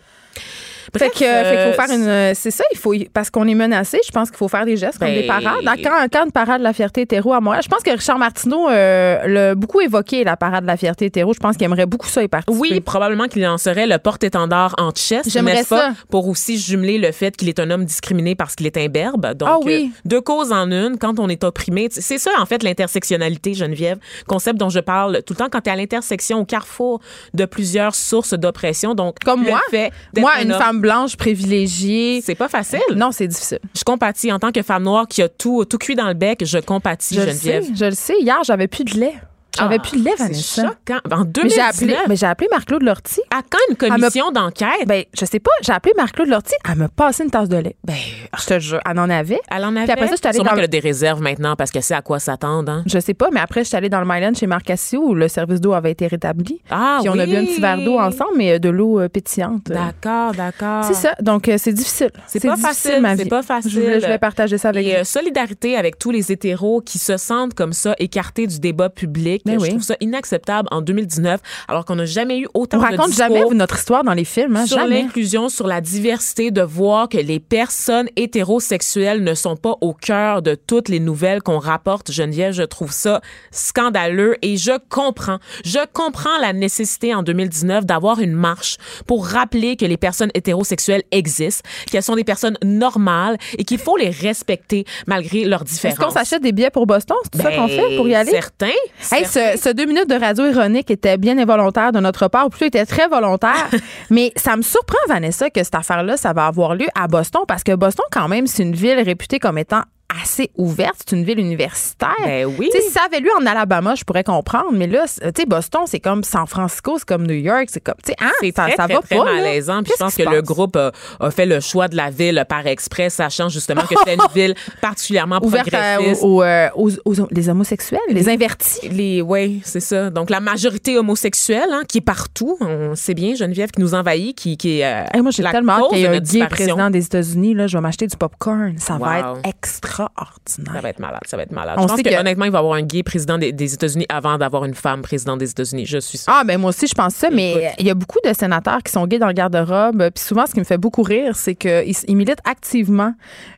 Fait Bref, que, fait qu'il euh, faut faire une. C'est ça, il faut. Parce qu'on est menacé, je pense qu'il faut faire des gestes comme Ben- des parades. Dans- Quand, quand une parade de la fierté hétéro à Montréal, je pense que Richard Martineau euh, l'a beaucoup évoqué, la parade de la fierté hétéro. Je pense qu'il aimerait beaucoup ça y participer. Oui, probablement qu'il en serait le porte-étendard en chest, J'aimerais pas? ça. Pour aussi jumeler le fait qu'il est un homme discriminé parce qu'il est imberbe. Donc, Ah oui. euh, deux causes en une, quand on est opprimé. C'est ça, en fait, l'intersectionnalité, Geneviève. Concept dont je parle tout le temps quand tu es à l'intersection, au carrefour de plusieurs sources d'oppression. Donc, Comme le moi. fait Moi, un une homme, femme blanche privilégiée. C'est pas facile. Non, c'est difficile. Je compatis. En tant que femme noire qui a tout, tout cuit dans le bec, je compatis, Je le sais, je le sais. Hier, j'avais plus de lait. J'avais Ah, plus de C'est Vanessa. choquant. En Mais j'ai 2019, appelé, mais j'ai appelé Marc-Claude Lortie. à quand une commission d'enquête? Ben, je sais pas, j'ai appelé Marc-Claude Lortie, elle me passé une tasse de lait. Ben, Je te jure, elle en avait. elle en avait. Puis après ça, je suis allée Sûrement dans- qu'elle a des réserves maintenant parce qu'elle sait à quoi s'attendre. Hein? Je sais pas, mais après, je suis allée dans le Myland chez Marc Cassio où le service d'eau avait été rétabli. Ah Puis on a oui. bu un petit verre d'eau ensemble, mais euh, de l'eau euh, pétillante. D'accord, d'accord. C'est ça. Donc, euh, c'est difficile. C'est pas difficile, facile, ma c'est vie. pas facile. Je voulais, je voulais partager ça avec Et vous. euh, solidarité avec tous les hétéros qui se sentent comme ça écartés du débat public. Ben je oui. trouve ça inacceptable en 2019, alors qu'on n'a jamais eu autant On de raconte jamais notre histoire dans les films, hein, sur l'inclusion, sur la diversité, de voir que les personnes hétérosexuelles ne sont pas au cœur de toutes les nouvelles qu'on rapporte. Geneviève, je trouve ça scandaleux et je comprends. Je comprends la nécessité en 2019 d'avoir une marche pour rappeler que les personnes hétérosexuelles existent, qu'elles sont des personnes normales et qu'il faut les respecter malgré leurs Est-ce différences. qu'on s'achète des billets pour Boston? C'est ça qu'on fait pour y aller? Certains. Hey, ce, ce deux minutes de radio ironique était bien involontaire de notre part, ou plutôt était très volontaire. [laughs] mais ça me surprend, Vanessa, que cette affaire-là, ça va avoir lieu à Boston, parce que Boston, quand même, c'est une ville réputée comme étant assez ouverte. C'est une ville universitaire. Ben oui. Si ça avait lieu en Alabama, je pourrais comprendre. Mais là, tu sais, Boston, c'est comme San Francisco, c'est comme New York, c'est comme, tu sais, hein, ça, très, ça très, va très pas. malaisant. Puis je pense que le groupe a, a fait le choix de la ville par exprès, sachant justement que c'était une [laughs] ville particulièrement Ouverte à- progressiste. aux, aux, euh, aux- aux- les homosexuels, les invertis. Les, oui, c'est ça. Donc, la majorité homosexuelle, hein, qui est partout, on sait bien, Geneviève, qui nous envahit, qui, qui est. euh, Hey, moi, j'ai la tellement qu'il y de un gay président des États-Unis. Là, je vais m'acheter du popcorn. Ça va être extra. Extraordinaire. Ça va être malade, ça va être malade. On je pense que, que- honnêtement, il va y avoir un gay président des, des États-Unis avant d'avoir une femme présidente des États-Unis. Je suis sûre. Ah, ben moi aussi, je pense ça, mais il y a beaucoup de sénateurs qui sont gays dans le garde-robe. Puis souvent, ce qui me fait beaucoup rire, c'est qu'ils ils militent activement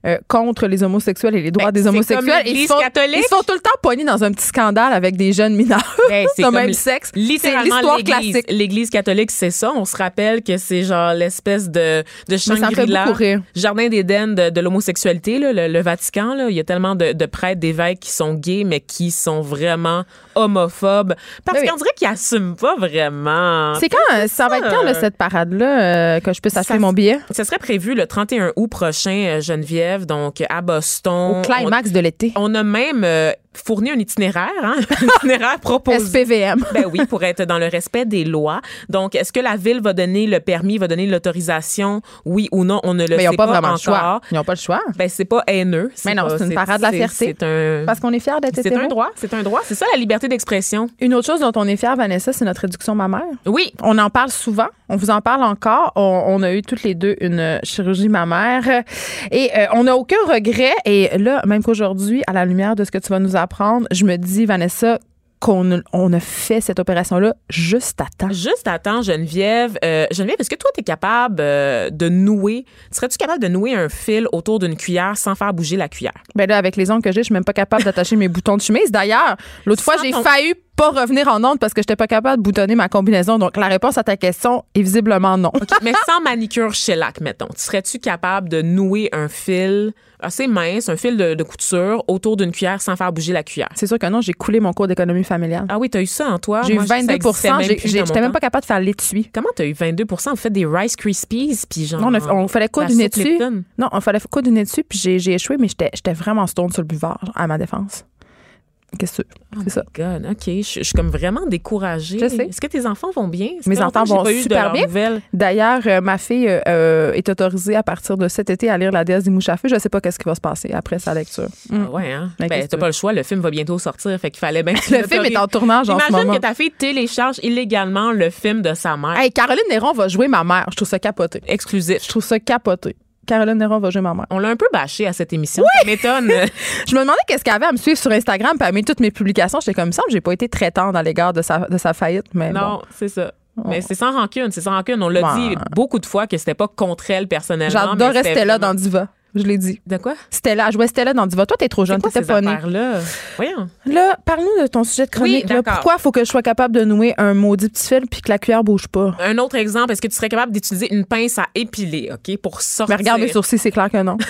euh, contre les homosexuels et les droits Ben, des homosexuels. comme Et ils sont, catholique. ils sont tout le temps poignés dans un petit scandale avec des jeunes mineurs [laughs] Ben, c'est de même sexe. Littéralement, l'histoire l'Église, classique. l'Église catholique, c'est ça. On se rappelle que c'est genre l'espèce de, de Shangri-La, jardin d'Éden de, de l'homosexualité, le Vatican. Là. Il y a tellement de, de prêtres, d'évêques qui sont gays, mais qui sont vraiment homophobes. Parce oui. qu'on dirait qu'ils assument pas vraiment. C'est quand, euh, ça va être quand, là, cette parade-là, euh, que je peux acheter Ça- mon billet? Ça serait prévu le 31 août prochain, euh, Geneviève, donc à Boston. Au climax de l'été. On, on a même euh, fourni un itinéraire, hein, [laughs] un itinéraire proposé. SPVM. [laughs] Ben oui, pour être dans le respect des lois. Donc, est-ce que la ville va donner le permis, va donner l'autorisation, oui ou non? On ne le Mais ils sait n'ont pas, vraiment encore. le choix. Ils n'ont pas le choix. Ben, c'est pas haineux. Mais non, pas- c'est une parade de la fierté. Un. Parce qu'on est fiers d'être C'est un droit, c'est un droit. C'est ça la liberté d'expression. Une autre chose dont on est fiers, Vanessa, c'est notre réduction mammaire. Oui. On en parle souvent. On vous en parle encore. On, on a eu toutes les deux une chirurgie mammaire. Et euh, on n'a aucun regret. Et là, même qu'aujourd'hui, à la lumière de ce que tu vas nous apprendre, je me dis, Vanessa, qu'on on a fait cette opération-là juste à temps. Juste attends, Geneviève. Euh, Geneviève, est-ce que toi, tu es capable euh, de nouer, serais-tu capable de nouer un fil autour d'une cuillère sans faire bouger la cuillère? Ben là, avec les ongles que j'ai, je suis même pas capable d'attacher mes [laughs] boutons de chemise. D'ailleurs, l'autre fois, j'ai ton- failli pas revenir en onde parce que j'étais pas capable de boutonner ma combinaison. Donc, la réponse à ta question est visiblement non. Mais sans manicure shellac, mettons. Serais-tu capable de nouer un fil assez mince, un fil de, de couture autour d'une cuillère sans faire bouger la cuillère? C'est sûr que non, j'ai coulé mon cours d'économie familiale. Ah oui, t'as eu ça en toi? J'ai eu Moi, ça 22 existait même j'ai- plus j'ai- dans mon J'étais même pas capable de faire l'étui. Comment t'as eu 22% Vous faites des Rice Krispies, puis genre... Non, on, a- on fallait coudre une étui. Non, on fallait coudre une étui, puis j'ai échoué, mais j'étais j'étais vraiment stone sur le buvard, à ma défense. Qu'est-ce que Oh c'est ça? God, OK. Je, je suis comme vraiment découragée. Je sais. Est-ce que tes enfants vont bien? Mes enfants vont super bien. D'ailleurs, euh, ma fille euh, euh, est autorisée à partir de cet été à lire La déesse des mouches à feu. Je sais pas qu'est-ce qui va se passer après sa lecture. Mm. Ah ouais, hein? Mais Ben, t'as pas le choix. Le film va bientôt sortir, fait qu'il fallait bien... [laughs] Le film est en tournage en ce Imagine moment. que ta fille télécharge illégalement le film de sa mère. Hey, Caroline Néron va jouer ma mère. Je trouve ça capoté. Exclusif. Je trouve ça capoté. Caroline Néron va jouer ma mère. On l'a un peu bâché à cette émission. Ça m'étonne. [laughs] Je me demandais qu'est-ce qu'elle avait à me suivre sur Instagram puis à mettre toutes mes publications. J'étais comme ça, j'ai pas été très tendre à l'égard de sa, de sa faillite, mais bon. non, c'est ça. Mais c'est sans rancune, c'est sans rancune. On l'a Ouais. dit beaucoup de fois que c'était pas contre elle personnellement. J'adorais Stella vraiment- dans Diva. Je l'ai dit. De quoi? Stella, je jouais Stella dans Diva. Toi, t'es trop jeune, t'étais pas née. affaires-là? Voyons. Là, parle-nous de ton sujet de chronique. Oui, là. Pourquoi faut que je sois capable de nouer un maudit petit fil puis que la cuillère bouge pas? Un autre exemple, est-ce que tu serais capable d'utiliser une pince à épiler, OK, pour sortir? Mais regarde mes sourcils, c'est clair que non. [laughs]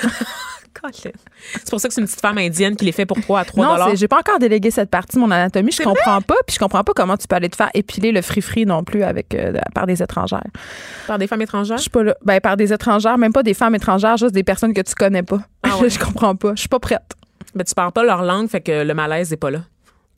C'est pour ça que c'est une petite femme indienne qui les fait pour 3 à 3 non, j'ai pas encore délégué cette partie de mon anatomie. Je comprends pas. Puis je comprends pas comment tu peux aller te faire épiler le free-free non plus avec euh, par des étrangères. Par des femmes étrangères? Je suis pas là. Ben, par des étrangères, même pas des femmes étrangères, juste des personnes que tu connais pas. Ah [laughs] ouais. je comprends pas. Je suis pas prête. Ben, tu parles pas leur langue, fait que le malaise n'est pas là.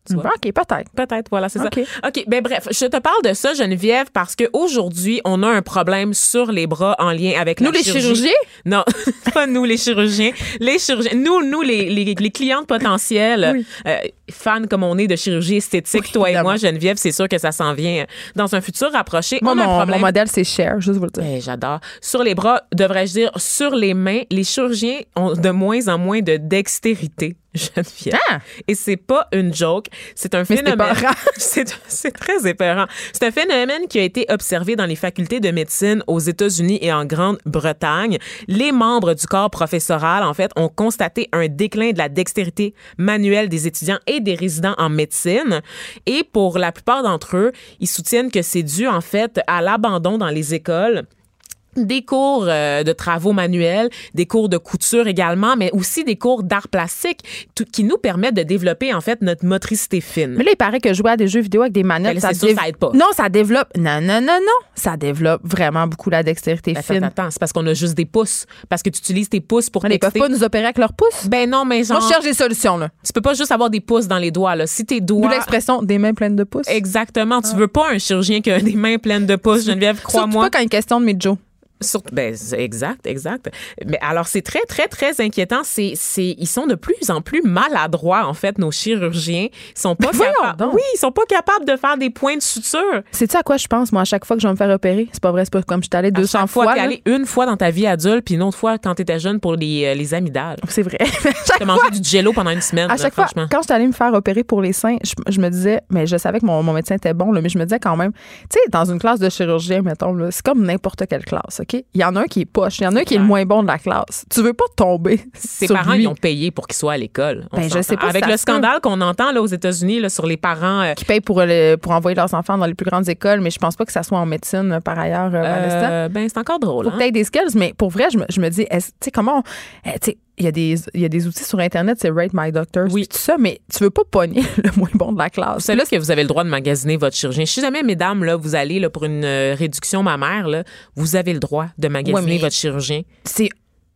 Tu vois? OK, peut-être. Peut-être, voilà, c'est OK. ça. OK, ben bref, je te parle de ça, Geneviève, parce qu'aujourd'hui, on a un problème sur les bras en lien avec Nous, la les chirurgie. chirurgiens? Non, [laughs] pas nous, les chirurgiens. Les chirurgiens. Nous, nous les, les, les clientes potentielles, Oui. euh, fans comme on est de chirurgie esthétique, toi et moi, Geneviève, c'est sûr que ça s'en vient dans un futur rapproché. Moi, on a un mon, problème. mon modèle, c'est Cher, juste vous le dire. Eh, J'adore. Sur les bras, devrais-je dire, sur les mains, les chirurgiens ont de moins en moins de dextérité. [laughs] Geneviève. Ah! Et c'est pas une joke, c'est un phénomène. [laughs] c'est très épeurant. C'est un phénomène qui a été observé dans les facultés de médecine aux États-Unis et en Grande-Bretagne. Les membres du corps professoral, en fait, ont constaté un déclin de la dextérité manuelle des étudiants et des résidents en médecine. Et pour la plupart d'entre eux, ils soutiennent que c'est dû, en fait, à l'abandon dans les écoles des cours euh, de travaux manuels, des cours de couture également, mais aussi des cours d'art plastique tout- qui nous permettent de développer en fait notre motricité fine. Mais là, il paraît que jouer à des jeux vidéo avec des manettes, Ben, ça, sûr, ça aide pas. Non, ça développe. Non, non, non, non. Ça développe vraiment beaucoup la dextérité Attends, fine. attends, c'est parce qu'on a juste des pouces, parce que tu utilises tes pouces pour Mais ils peuvent pas nous opérer avec leurs pouces? Ben non, mais genre, Moi, je cherche des solutions, là. tu peux pas juste avoir des pouces dans les doigts là. Si tes D'où doigts l'expression des mains pleines de pouces. Exactement, tu veux pas un chirurgien qui a des mains pleines de pouces, Geneviève, crois-moi. pas quand il est question de mes Joe. Surtout, ben, exact, exact. Mais alors, c'est très, très, très inquiétant. C'est, c'est, ils sont de plus en plus maladroits, en fait, nos chirurgiens. Ils sont pas capables. Oui, ils sont pas capables de faire des points de suture. C'est ça à quoi je pense, moi, à chaque fois que je vais me faire opérer? C'est pas vrai, c'est pas comme je suis allée 200 à fois. fois. T'es allée une fois dans ta vie adulte, puis une autre fois quand t'étais jeune pour les, euh, les amygdales. C'est vrai. [laughs] T'as mangé du jello pendant une semaine. À chaque fois, quand j'étais allée me faire opérer pour les seins, je, je, me disais, mais je savais que mon, mon médecin était bon, là, mais je me disais quand même, tu sais, dans une classe de chirurgien, mettons, c'est comme n'importe quelle classe, OK? Il y en a un qui est poche, il y en a un qui est le moins bon de la classe. Tu veux pas tomber. [laughs] Ses parents, ils ont payé pour qu'il soit à l'école. Ben, je sais pas Avec le scandale qu'on entend là, aux États-Unis sur les parents. Euh, qui payent pour, le, pour envoyer leurs enfants dans les plus grandes écoles, mais je pense pas que ça soit en médecine euh, par ailleurs, euh, euh, Ben, c'est encore drôle. Faut hein? que des skills, mais pour vrai, je me, je me dis, tu sais, comment. Tu sais, il y, a des, il y a des outils sur Internet, c'est Rate My Doctor, oui. tout ça, mais tu veux pas pogner [laughs] le moins bon de la classe. C'est là que vous avez le droit de magasiner votre chirurgien. Si jamais, mesdames, là, vous allez là, pour une euh, réduction mammaire, là, vous avez le droit de magasiner Ouais, votre chirurgien. C'est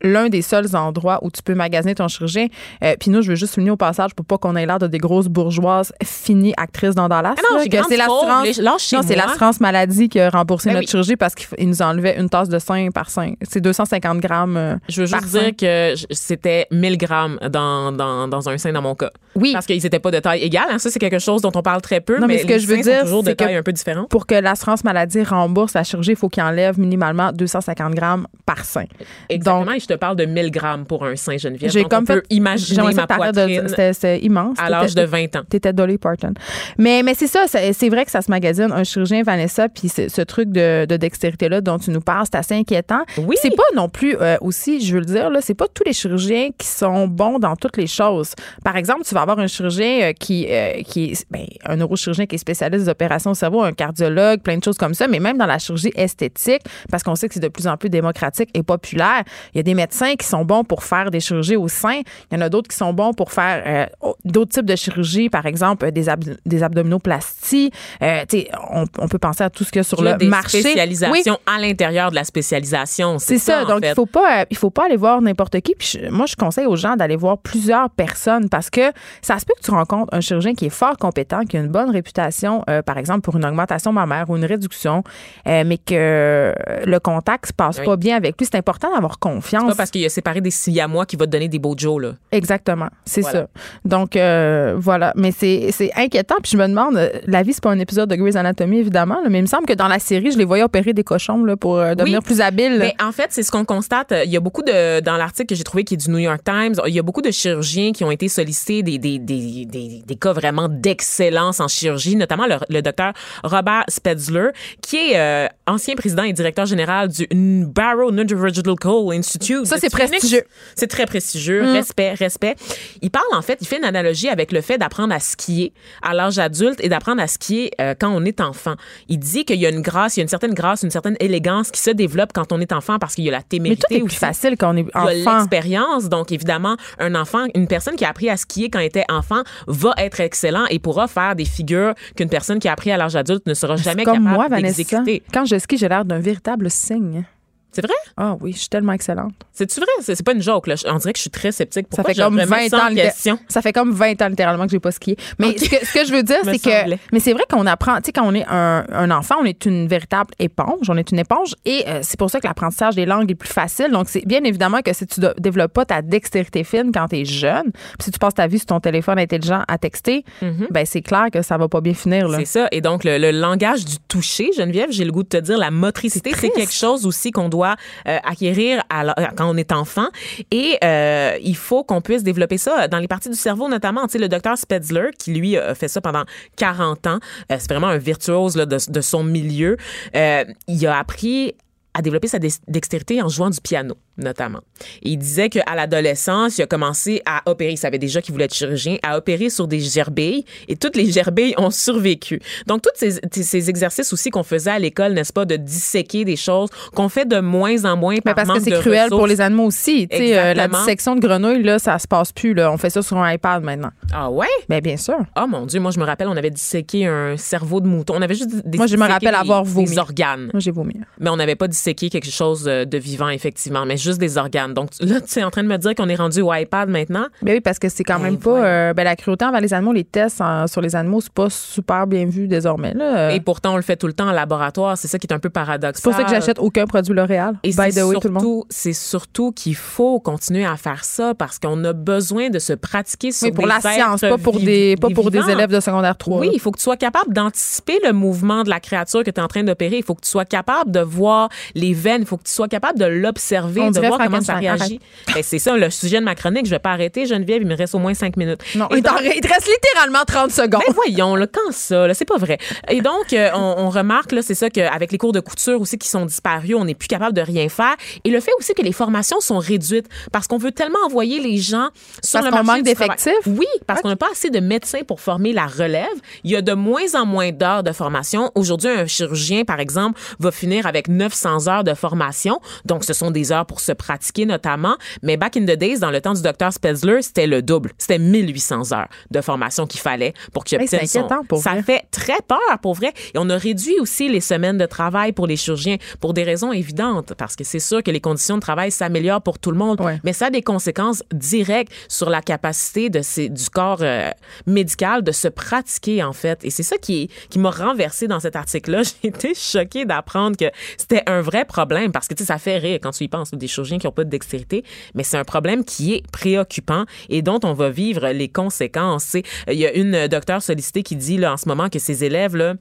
l'un des seuls endroits où tu peux magasiner ton chirurgien. Euh, Puis nous, je veux juste souligner au passage pour pas qu'on ait l'air de des grosses bourgeoises finies actrices dans Dallas. Ah non, là, que c'est l'assurance. Non, c'est l'assurance maladie qui a remboursé Ben notre oui. chirurgie parce qu'il nous enlevait une tasse de sein par sein. C'est 250 grammes. euh, Je veux juste sein. dire que c'était 1000 grammes dans, dans, dans un sein dans mon cas. Oui. Parce qu'ils n'étaient pas de taille égale. hein. Ça, c'est quelque chose dont on parle très peu. Non, mais mais ce que je veux dire, toujours de c'est que- taille un peu différente. Pour que l'assurance maladie rembourse la chirurgie, il faut qu'il enlève minimalement 250 grammes par sein. Exactement. Donc, te parle de 1000 grammes pour un sein, Geneviève. j'ai comme on peut fait. imaginer j'aimerais ça ma poitrine C'était immense. à l'âge de T'étais- 20 ans. T'étais Dolly Parton. Mais, mais c'est ça, c'est vrai que ça se magasine. Un chirurgien, Vanessa, puis ce, truc de, de dextérité-là dont tu nous parles, c'est assez inquiétant. Oui. C'est pas non plus, euh, aussi, je veux le dire, là, c'est pas tous les chirurgiens qui sont bons dans toutes les choses. Par exemple, tu vas avoir un chirurgien euh, qui, euh, qui est, ben, un neurochirurgien qui est spécialiste des opérations au cerveau, un cardiologue, plein de choses comme ça, mais même dans la chirurgie esthétique, parce qu'on sait que c'est de plus en plus démocratique et populaire, il y a des médecins qui sont bons pour faire des chirurgies au sein. Il y en a d'autres qui sont bons pour faire euh, d'autres types de chirurgie, par exemple euh, des, ab- des abdominoplasties. Euh, on, on peut penser à tout ce qu'il y a sur le des marché. Oui, spécialisations à l'intérieur de la spécialisation. c'est ça. Donc, fait. il faut pas, euh, il faut pas aller voir n'importe qui. Puis je- moi, je conseille aux gens d'aller voir plusieurs personnes parce que ça se peut que tu rencontres un chirurgien qui est fort compétent, qui a une bonne réputation, par exemple pour une augmentation mammaire ou une réduction, mais que le contact se passe Oui. pas bien avec lui. C'est important d'avoir confiance. Parce qu'il a séparé des siamois qui va te donner des beaux Joe, là. Exactement, c'est Voilà. ça. Donc euh, voilà, mais c'est inquiétant. Puis je me demande, euh, la vie c'est pas un épisode de Grey's Anatomy évidemment, là, mais il me semble que dans la série, je les voyais opérer des cochons là, pour euh, devenir Oui. plus habiles. Mais en fait, c'est ce qu'on constate. Il y a beaucoup de, dans l'article que j'ai trouvé qui est du New York Times, il y a beaucoup de chirurgiens qui ont été sollicités des, des, des, des, des cas vraiment d'excellence en chirurgie, notamment le, le docteur Robert Spetzler, qui est euh, ancien président et directeur général du Barrow Neurological Institute. Ça, c'est prestigieux. C'est très prestigieux. Mm. Respect, respect. Il parle, en fait, il fait une analogie avec le fait d'apprendre à skier à l'âge adulte et d'apprendre à skier euh, quand on est enfant. Il dit qu'il y a une grâce, il y a une certaine grâce, une certaine élégance qui se développe quand on est enfant parce qu'il y a la mais témérité tout est plus aussi. facile quand on est Il y a enfant. l'expérience. Donc, évidemment, un enfant, une personne qui a appris à skier quand elle était enfant va être excellent et pourra faire des figures qu'une personne qui a appris à l'âge adulte ne sera jamais Comme capable moi, Vanessa. Quand je skie, j'ai l'air d'un véritable cygne. C'est vrai? Ah oui, je suis tellement excellente. C'est-tu vrai? C'est pas une joke, là. On dirait que je suis très sceptique. Ça Pourquoi fait comme je remets 20 ça ans. question? Ça fait comme 20 ans littéralement que j'ai pas skié. Mais ce, que, ce que je veux dire, [laughs] c'est que. Mais c'est vrai qu'on apprend. Tu sais, quand on est un, un enfant, on est une véritable éponge. On est une éponge. Et euh, c'est pour ça que l'apprentissage des langues est plus facile. Donc, c'est bien évidemment que si tu ne développes pas ta dextérité fine quand tu es jeune, puis si tu passes ta vie sur ton téléphone intelligent à texter, ben c'est clair que ça va pas bien finir. C'est ça. Et donc, le, le langage du toucher, Geneviève, j'ai le goût de te dire, la motricité, c'est quelque chose aussi qu'on doit euh, acquérir la- quand on est enfant. Et euh, il faut qu'on puisse développer ça dans les parties du cerveau, notamment. Tu sais, le docteur Spetzler, qui lui fait ça pendant 40 ans, euh, c'est vraiment un virtuose de, son milieu. Euh, il a appris à développer sa dex- dextérité en jouant du piano, notamment. Il disait qu'à l'adolescence, il a commencé à opérer, il savait déjà qu'il voulait être chirurgien, à opérer sur des gerbilles, et toutes les gerbilles ont survécu. Donc, tous ces, ces exercices aussi qu'on faisait à l'école, n'est-ce pas, de disséquer des choses, qu'on fait de moins en moins Mais par parce que c'est cruel ressources. pour les animaux aussi. Euh, la dissection de grenouille, là, ça se passe plus. Là. On fait ça sur un iPad maintenant. Ah ouais? Mais bien sûr. Oh mon Dieu, moi je me rappelle, on avait disséqué un cerveau de mouton. On avait juste des, Moi, je me rappelle avoir vomi. des organes. Moi, j'ai vomi. Mais on n'avait pas disséqué quelque chose de de vivant, effectivement. Mais juste juste des organes. Donc là, tu es en train de me dire qu'on est rendu au iPad maintenant? Ben oui, parce que c'est quand Ben même pas. euh, ben la cruauté envers les animaux, les tests en- sur les animaux, c'est pas super bien vu désormais. Là. Et pourtant, on le fait tout le temps en laboratoire. C'est ça qui est un peu paradoxal. c'est pour ça que j'achète aucun produit L'Oréal. Et By c'est the way, tout le monde. surtout, c'est surtout qu'il faut continuer à faire ça parce qu'on a besoin de se pratiquer sur Oui, pour des la science, pas pour des, pas pour des élèves de secondaire 3. Oui, il faut que tu sois capable d'anticiper le mouvement de la créature que tu es en train d'opérer. Il faut que tu sois capable de voir les veines. Il faut que tu sois capable de l'observer, de voir comment ça réagit. [laughs] Ben, c'est ça, le sujet de ma chronique. Je vais pas arrêter, Geneviève. Il me reste au moins cinq minutes. Non, Et il, donc- il te reste littéralement 30 secondes. ben voyons, là, quand ça, là, c'est pas vrai. Et donc, euh, on, on remarque, là, c'est ça qu'avec les cours de couture aussi qui sont disparus, on n'est plus capable de rien faire. Et le fait aussi que les formations sont réduites parce qu'on veut tellement envoyer les gens sur Parce le marché manque d'effectifs? Oui, parce qu'on n'a pas assez de médecins pour former la relève. Il y a de moins en moins d'heures de formation. Aujourd'hui, un chirurgien, par exemple, va finir avec 900 heures de formation. Donc, ce sont des heures pour se pratiquer notamment. Mais back in the days, dans le temps du docteur Spezler, c'était le double. C'était 1800 heures de formation qu'il fallait pour qu'il Hey, obtienne son... inquiétant, pour Ça vrai. fait très peur, pour vrai. Et on a réduit aussi les semaines de travail pour les chirurgiens pour des raisons évidentes, parce que c'est sûr que les conditions de travail s'améliorent pour tout le monde, Ouais. mais ça a des conséquences directes sur la capacité de ces, du corps euh, médical de se pratiquer, en fait. Et c'est ça qui, qui m'a renversé dans cet article-là. [laughs] J'ai été choquée d'apprendre que c'était un vrai problème, parce que, tu sais, ça fait rire quand tu y penses, des chirurgiens qui n'ont pas de dextérité, mais c'est un problème qui est préoccupant et dont on va vivre les conséquences. Sais, Il y a une euh, docteure sollicitée qui dit, là, en ce moment, que ses élèves, là,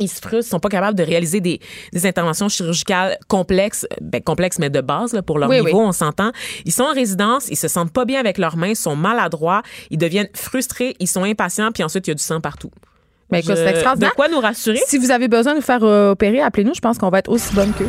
ils se frustrent, sont pas capables de réaliser des, des interventions chirurgicales complexes, ben, complexes mais de base là, pour leur Oui, niveau, oui. on s'entend. Ils sont en résidence, ils se sentent pas bien avec leurs mains, sont maladroits, ils deviennent frustrés, ils sont impatients, puis ensuite il y a du sang partout. Mais écoute, Je- c'est extraordinaire. De quoi nous rassurer? Si vous avez besoin de vous faire euh, opérer, appelez-nous. Je pense qu'on va être aussi bonne qu'eux.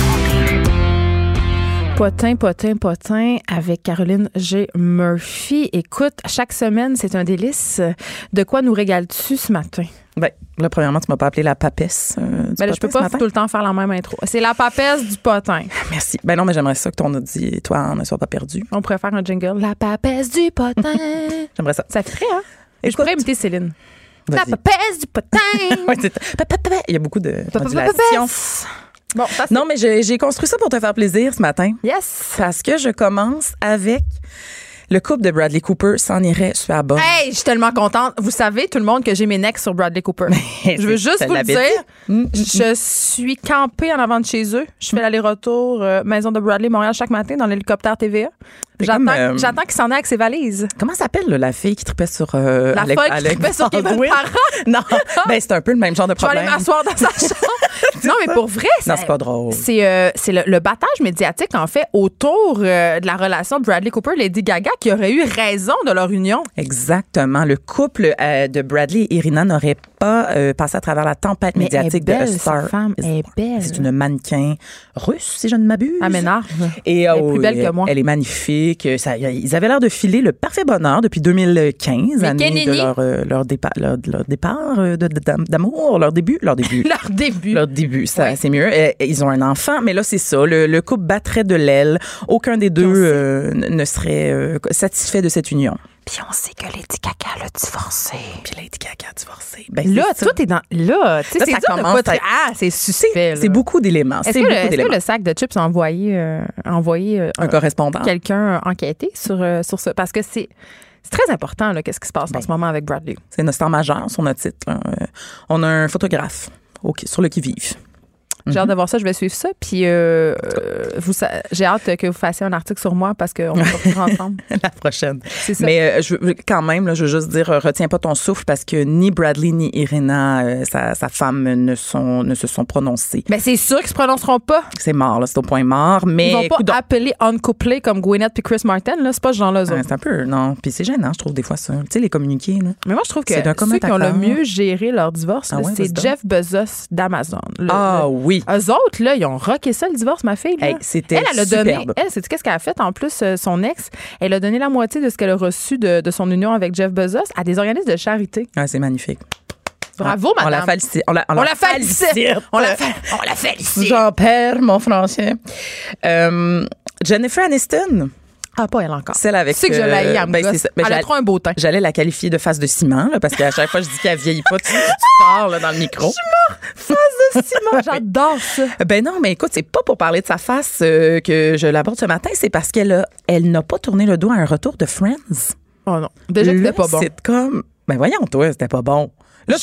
Potin, potin, potin avec Caroline G. Murphy. Écoute, chaque semaine, c'est un délice. De quoi nous régales-tu ce matin? Ben, là, premièrement, tu m'as pas appelé la papesse. euh, du Ben là, je peux pas tout le temps faire la même intro. C'est la papesse du potin. Merci. Ben non, mais j'aimerais ça que ton audit, toi, ne soit pas perdu. On pourrait faire un jingle. La papesse du potin. [laughs] J'aimerais ça. Ça ferait, hein? Je pourrais imiter Céline. La papesse du potin. [laughs] Ouais, [laughs] Il y a beaucoup de. Papesse. Bon, ça, Non, mais j'ai construit ça pour te faire plaisir ce matin. Yes. Parce que je commence avec le couple de Bradley Cooper s'en irait super bon. Hey, je suis tellement contente. Vous savez, tout le monde, que j'ai mes necks sur Bradley Cooper. je veux juste vous le dire. dit. Mm, mm, Je suis campée en avant de chez eux. Je fais l'aller-retour euh, maison de Bradley, Montréal chaque matin dans l'hélicoptère TVA. J'attends euh, j'attends qu'il s'en aille avec ses valises. Comment s'appelle la fille qui tripait sur euh, La Alec- folle qui tripait sur Kevin. [laughs] Non, ben c'est un peu le même genre de Je vais aller problème. m'asseoir dans sa [laughs] chambre. non, mais pour vrai, c'est pas drôle. C'est euh, le, le battage médiatique, en fait, autour euh, de la relation de Bradley Cooper et Lady Gaga qui aurait eu raison de leur union. Exactement. Le couple de Bradley et Irina n'aurait pas euh, passé à travers la tempête Mais elle est médiatique belle, de Star. femme. Est belle. C'est une mannequin russe, si je ne m'abuse. Elle m'énerve. Et Elle est oh, plus belle elle- que moi. Elle est magnifique. Ça, ils avaient l'air de filer le parfait bonheur depuis 2015, Mais année de leur, euh, leur départ, leur, leur départ euh, d'amour, leur début, leur début. [laughs] Leur début. Leur début, ça, Ouais. c'est mieux. Ils ont un enfant, mais là, c'est ça. Le, le couple battrait de l'aile. Aucun des deux euh, ne serait euh, satisfait de cette union. Puis on sait que Lady Gaga l'a divorcé. Puis Lady Gaga a divorcé. Ben, Là, c'est ça. tout est dans. Là, tu sais, c'est commence à- Ah, c'est suspect. C'est beaucoup d'éléments. Est-ce C'est que, que le sac de chips a envoyé, euh, envoyé euh, Un correspondant. quelqu'un enquêter sur, euh, sur ça? Parce que c'est. C'est très important, là, qu'est-ce qui se passe en ce moment avec Bradley. C'est notre star majeur sur notre site. là. Euh, On a un photographe sur le qui-vive. J'ai hâte de voir ça, je vais suivre ça. Puis, euh, euh, vous j'ai hâte que vous fassiez un article sur moi parce qu'on va [laughs] faire ensemble. La prochaine. C'est ça. Mais euh, je quand même, là, je veux juste dire, retiens pas ton souffle parce que ni Bradley ni Irina, euh, sa, sa femme, ne, sont, ne se sont prononcés. Mais c'est sûr qu'ils se prononceront pas. C'est mort, là, c'est au point mort. Mais Ils vont pas appeler uncouplé comme Gwyneth puis Chris Martin. Là, c'est pas ce genre-là. autres. c'est un peu, non. Puis c'est gênant, je trouve, des fois, ça. Tu sais, les communiqués, là. Mais moi, je trouve que ceux qui ont le mieux géré leur divorce, Ah ouais, c'est. Jeff Bezos d'Amazon. Ah le- oui. Eux autres, là, ils ont rocké ça, le divorce, ma fille. là. Hey, c'était elle, elle a donné. superbe. Elle, c'est qu'est-ce qu'elle a fait en plus, euh, son ex? Elle a donné la moitié de ce qu'elle a reçu de, de son union avec Jeff Bezos à des organismes de charité. Ah, c'est magnifique. Bravo, On la madame. félicite. On la, On la félicite. On la, on la félicite. J'en perds mon français. Euh, Jennifer Aniston. Ah, pas elle encore. Celle avec. Tu sais que je l'ai, euh, elle ben, c'est Elle a trop un beau teint. J'allais la qualifier de face de ciment, là, parce qu'à chaque fois, je dis qu'elle vieillit pas, tu, parles dans le micro. Simon, j'adore ça. Ben non, mais écoute, c'est pas pour parler de sa face euh, que je l'aborde ce matin, c'est parce qu'elle a, elle n'a pas tourné le dos à un retour de Friends. Oh non. Déjà c'était pas bon. sitcom, ben voyons, toi, c'était pas bon. Là,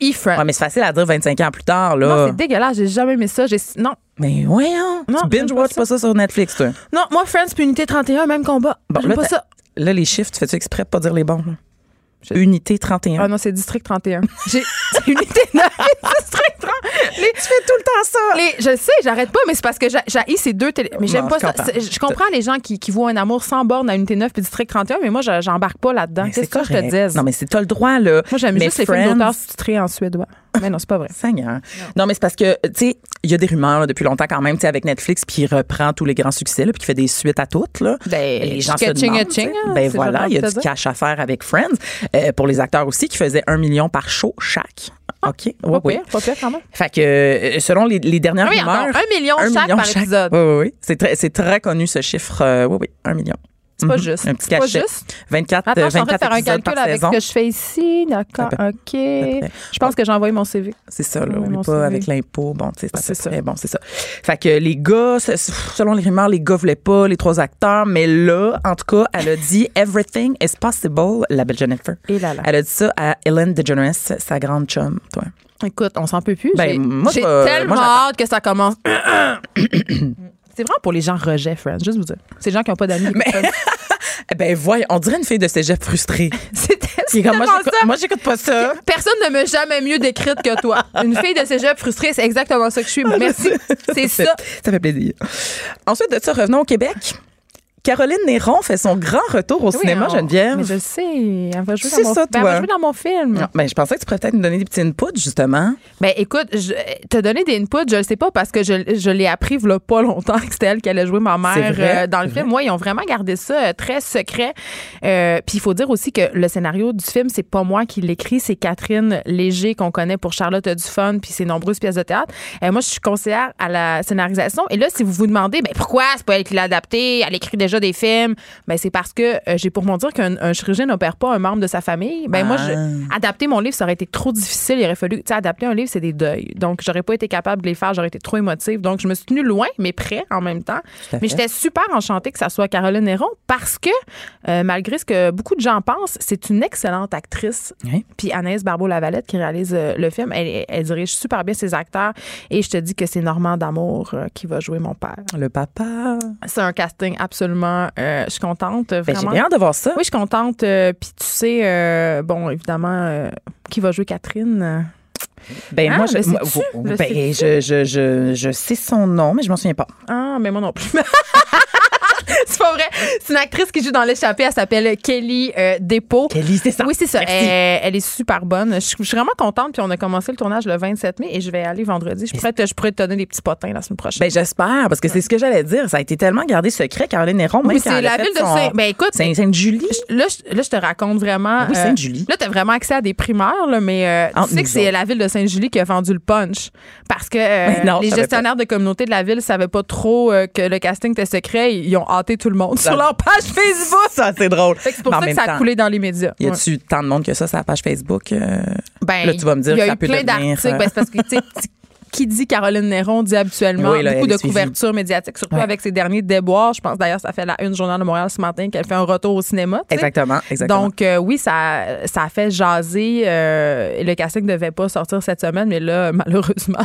J'ai Friends. ouais, mais c'est facile à dire 25 ans plus tard, Non, là. c'est dégueulasse. J'ai jamais aimé ça. J'ai- Non. mais voyons, Non, tu binge-watch pas pas ça sur Netflix, toi? Non, moi, Friends puis Unité 31, même combat. Bon, là, pas ça. Là, les chiffres, tu fais-tu exprès de pas dire les bons, là? Unité 31. Ah non, c'est District 31. J'ai [laughs] c'est Unité 9 et [laughs] District 30. Les- tu fais tout le temps ça. les- je sais, j'arrête pas, mais c'est parce que j'ai ces deux télé. Mais j'aime pas je ça. comprends. Je comprends les gens qui, qui voient un amour sans borne à Unité 9 puis District 31, mais moi, je- j'embarque pas là-dedans. Qu'est-ce que je te dise? Non, mais c'est t'as le droit, là. Moi, j'aime juste les films d'auteurs sous-titrés en suédois. Mais non, c'est pas vrai. Seigneur. Non, mais c'est parce que, tu sais, il y a des rumeurs là, depuis longtemps quand même, tu sais, avec Netflix, puis il reprend tous les grands succès, là, puis qui fait des suites à toutes. Là. Ben, les gens se demandent, ching, hein, Ben voilà, il y a du cash à faire avec Friends. Euh, pour les acteurs aussi, qui faisaient un million par show chaque. OK. Ouais, Ah, Pas pire, pas pire quand même. Fait que, euh, selon les, les dernières Ah oui, rumeurs. un million chaque par épisode. Oui, oui, oui. C'est très, c'est très connu, ce chiffre. euh, oui, oui, un million. C'est pas Mhm. juste. Un petit C'est pas juste. 24, Attends, euh, je suis en train de 24 faire un calcul avec saison. ce que je fais ici. D'accord. OK. Je pense que j'ai envoyé mon CV. C'est ça, là. Mon pas CV. avec l'impôt. Bon, tu sais, c'est ça. bon, c'est ça. Fait que les gars, selon les rumeurs, les gars voulaient pas, les trois acteurs, mais là, en tout cas, elle a dit [laughs] Everything is possible, la belle Jennifer. Et là là. Elle a dit ça à Ellen DeGeneres, sa grande chum, toi. Écoute, on s'en peut plus. Ben, J'ai tellement moi, hâte que ça commence. [coughs] [coughs] [coughs] C'est vraiment pour les gens rejet, Friends, juste vous dire. C'est les gens qui n'ont pas d'amis. Friends. [laughs] Eh Ben, voyons, on dirait une fille de cégep frustrée. [laughs] C'est comme, moi, ça. moi, j'écoute pas ça. Personne ne m'a jamais mieux décrite que toi. Une fille de cégep frustrée, c'est exactement ça que je suis. Merci. [laughs] C'est ça. Ça fait plaisir. Ensuite de ça, revenons au Québec. Caroline Néron fait son grand retour au Oui, cinéma, on- Geneviève. Mais je sais. Elle va jouer, dans mon, ça, ben, elle va jouer dans mon film. Non, ben, je pensais que tu pourrais peut-être nous donner des petits inputs, justement. Ben écoute, je te donner des inputs, je le sais pas parce que je, je l'ai appris il pas longtemps [laughs] que c'était elle qui allait jouer ma mère vrai, euh, dans le film. Moi, ils ont vraiment gardé ça euh, très secret. Euh, Puis il faut dire aussi que le scénario du film, c'est pas moi qui l'écris, c'est Catherine Léger qu'on connaît pour Charlotte du fun puis ses nombreuses pièces de théâtre. Moi, je suis conseillère à la scénarisation. Et là, si vous vous demandez, ben pourquoi c'est pas elle qui l'a adapté, elle écrit déjà? Des films, ben c'est parce que euh, j'ai pour mon dire qu'un un chirurgien n'opère pas un membre de sa famille. Ben moi, je, Ah. adapter mon livre, ça aurait été trop difficile. Il aurait fallu, tu sais, adapter un livre, c'est des deuils. Donc, j'aurais pas été capable de les faire. J'aurais été trop émotive. Donc, je me suis tenue loin, mais près en même temps. Mais j'étais super enchantée que ça soit Caroline Néron parce que, euh, malgré ce que beaucoup de gens pensent, c'est une excellente actrice. Oui. Puis Anaïs Barbeau-Lavalette, qui réalise euh, le film, elle, elle dirige super bien ses acteurs. Et je te dis que c'est Normand D'Amour qui va jouer mon père. Le papa. C'est un casting absolument. Euh, je suis contente. euh, Ben, j'ai Vraiment. bien hâte de voir ça. Oui, je suis contente. euh, Puis tu sais, euh, bon, évidemment, qui va jouer Catherine? Ben, Ah, moi, je, moi, ben, je, je, je, je sais son nom, mais je m'en souviens pas. Ah, mais moi non plus. [laughs] [laughs] c'est pas vrai. C'est une actrice qui joue dans l'échappée. Elle s'appelle Kelly euh. Kelly, c'est ça. Oui, c'est ça. Elle, elle est super bonne. Je, suis- je suis vraiment contente. Puis on a commencé le tournage le 27 mai et je vais aller vendredi. Je pourrais te, je pourrais te donner des petits potins la semaine prochaine. Ben, j'espère, parce que c'est ce que j'allais dire. Ça a été tellement gardé secret, Caroline Néron, même oui, c'est la ville de Saint. Ben écoute, Saint- Sainte-Julie. Là je, là, je te raconte vraiment. Oui, Sainte-Julie. là, tu as vraiment accès à des primaires, là, mais euh, tu sais que c'est la ville de Sainte-Julie qui a vendu le punch. Parce que euh, non, les gestionnaires de communauté de la ville savaient pas trop euh, que le casting était secret. Ils ont hâté tout le monde Ça- sur leur page Facebook. Ça, c'est drôle. C'est pour Mais ça que ça a temps, coulé dans les médias. Y Ouais. a-tu tant de monde que ça sur la page Facebook? euh? Ben, Là, tu vas me dire y a que ça eu peut plein devenir, euh, Ben, c'est parce que, tu sais, [laughs] qui dit Caroline Néron dit habituellement Oui, là, beaucoup de couverture médiatique, surtout Ouais. avec ses derniers déboires. Je pense d'ailleurs, ça fait la une Journal de Montréal ce matin qu'elle fait un retour au cinéma. Exactement, exactement. Donc, euh, oui, ça, ça a fait jaser. euh, et le casting ne devait pas sortir cette semaine, mais là, [laughs] malheureusement,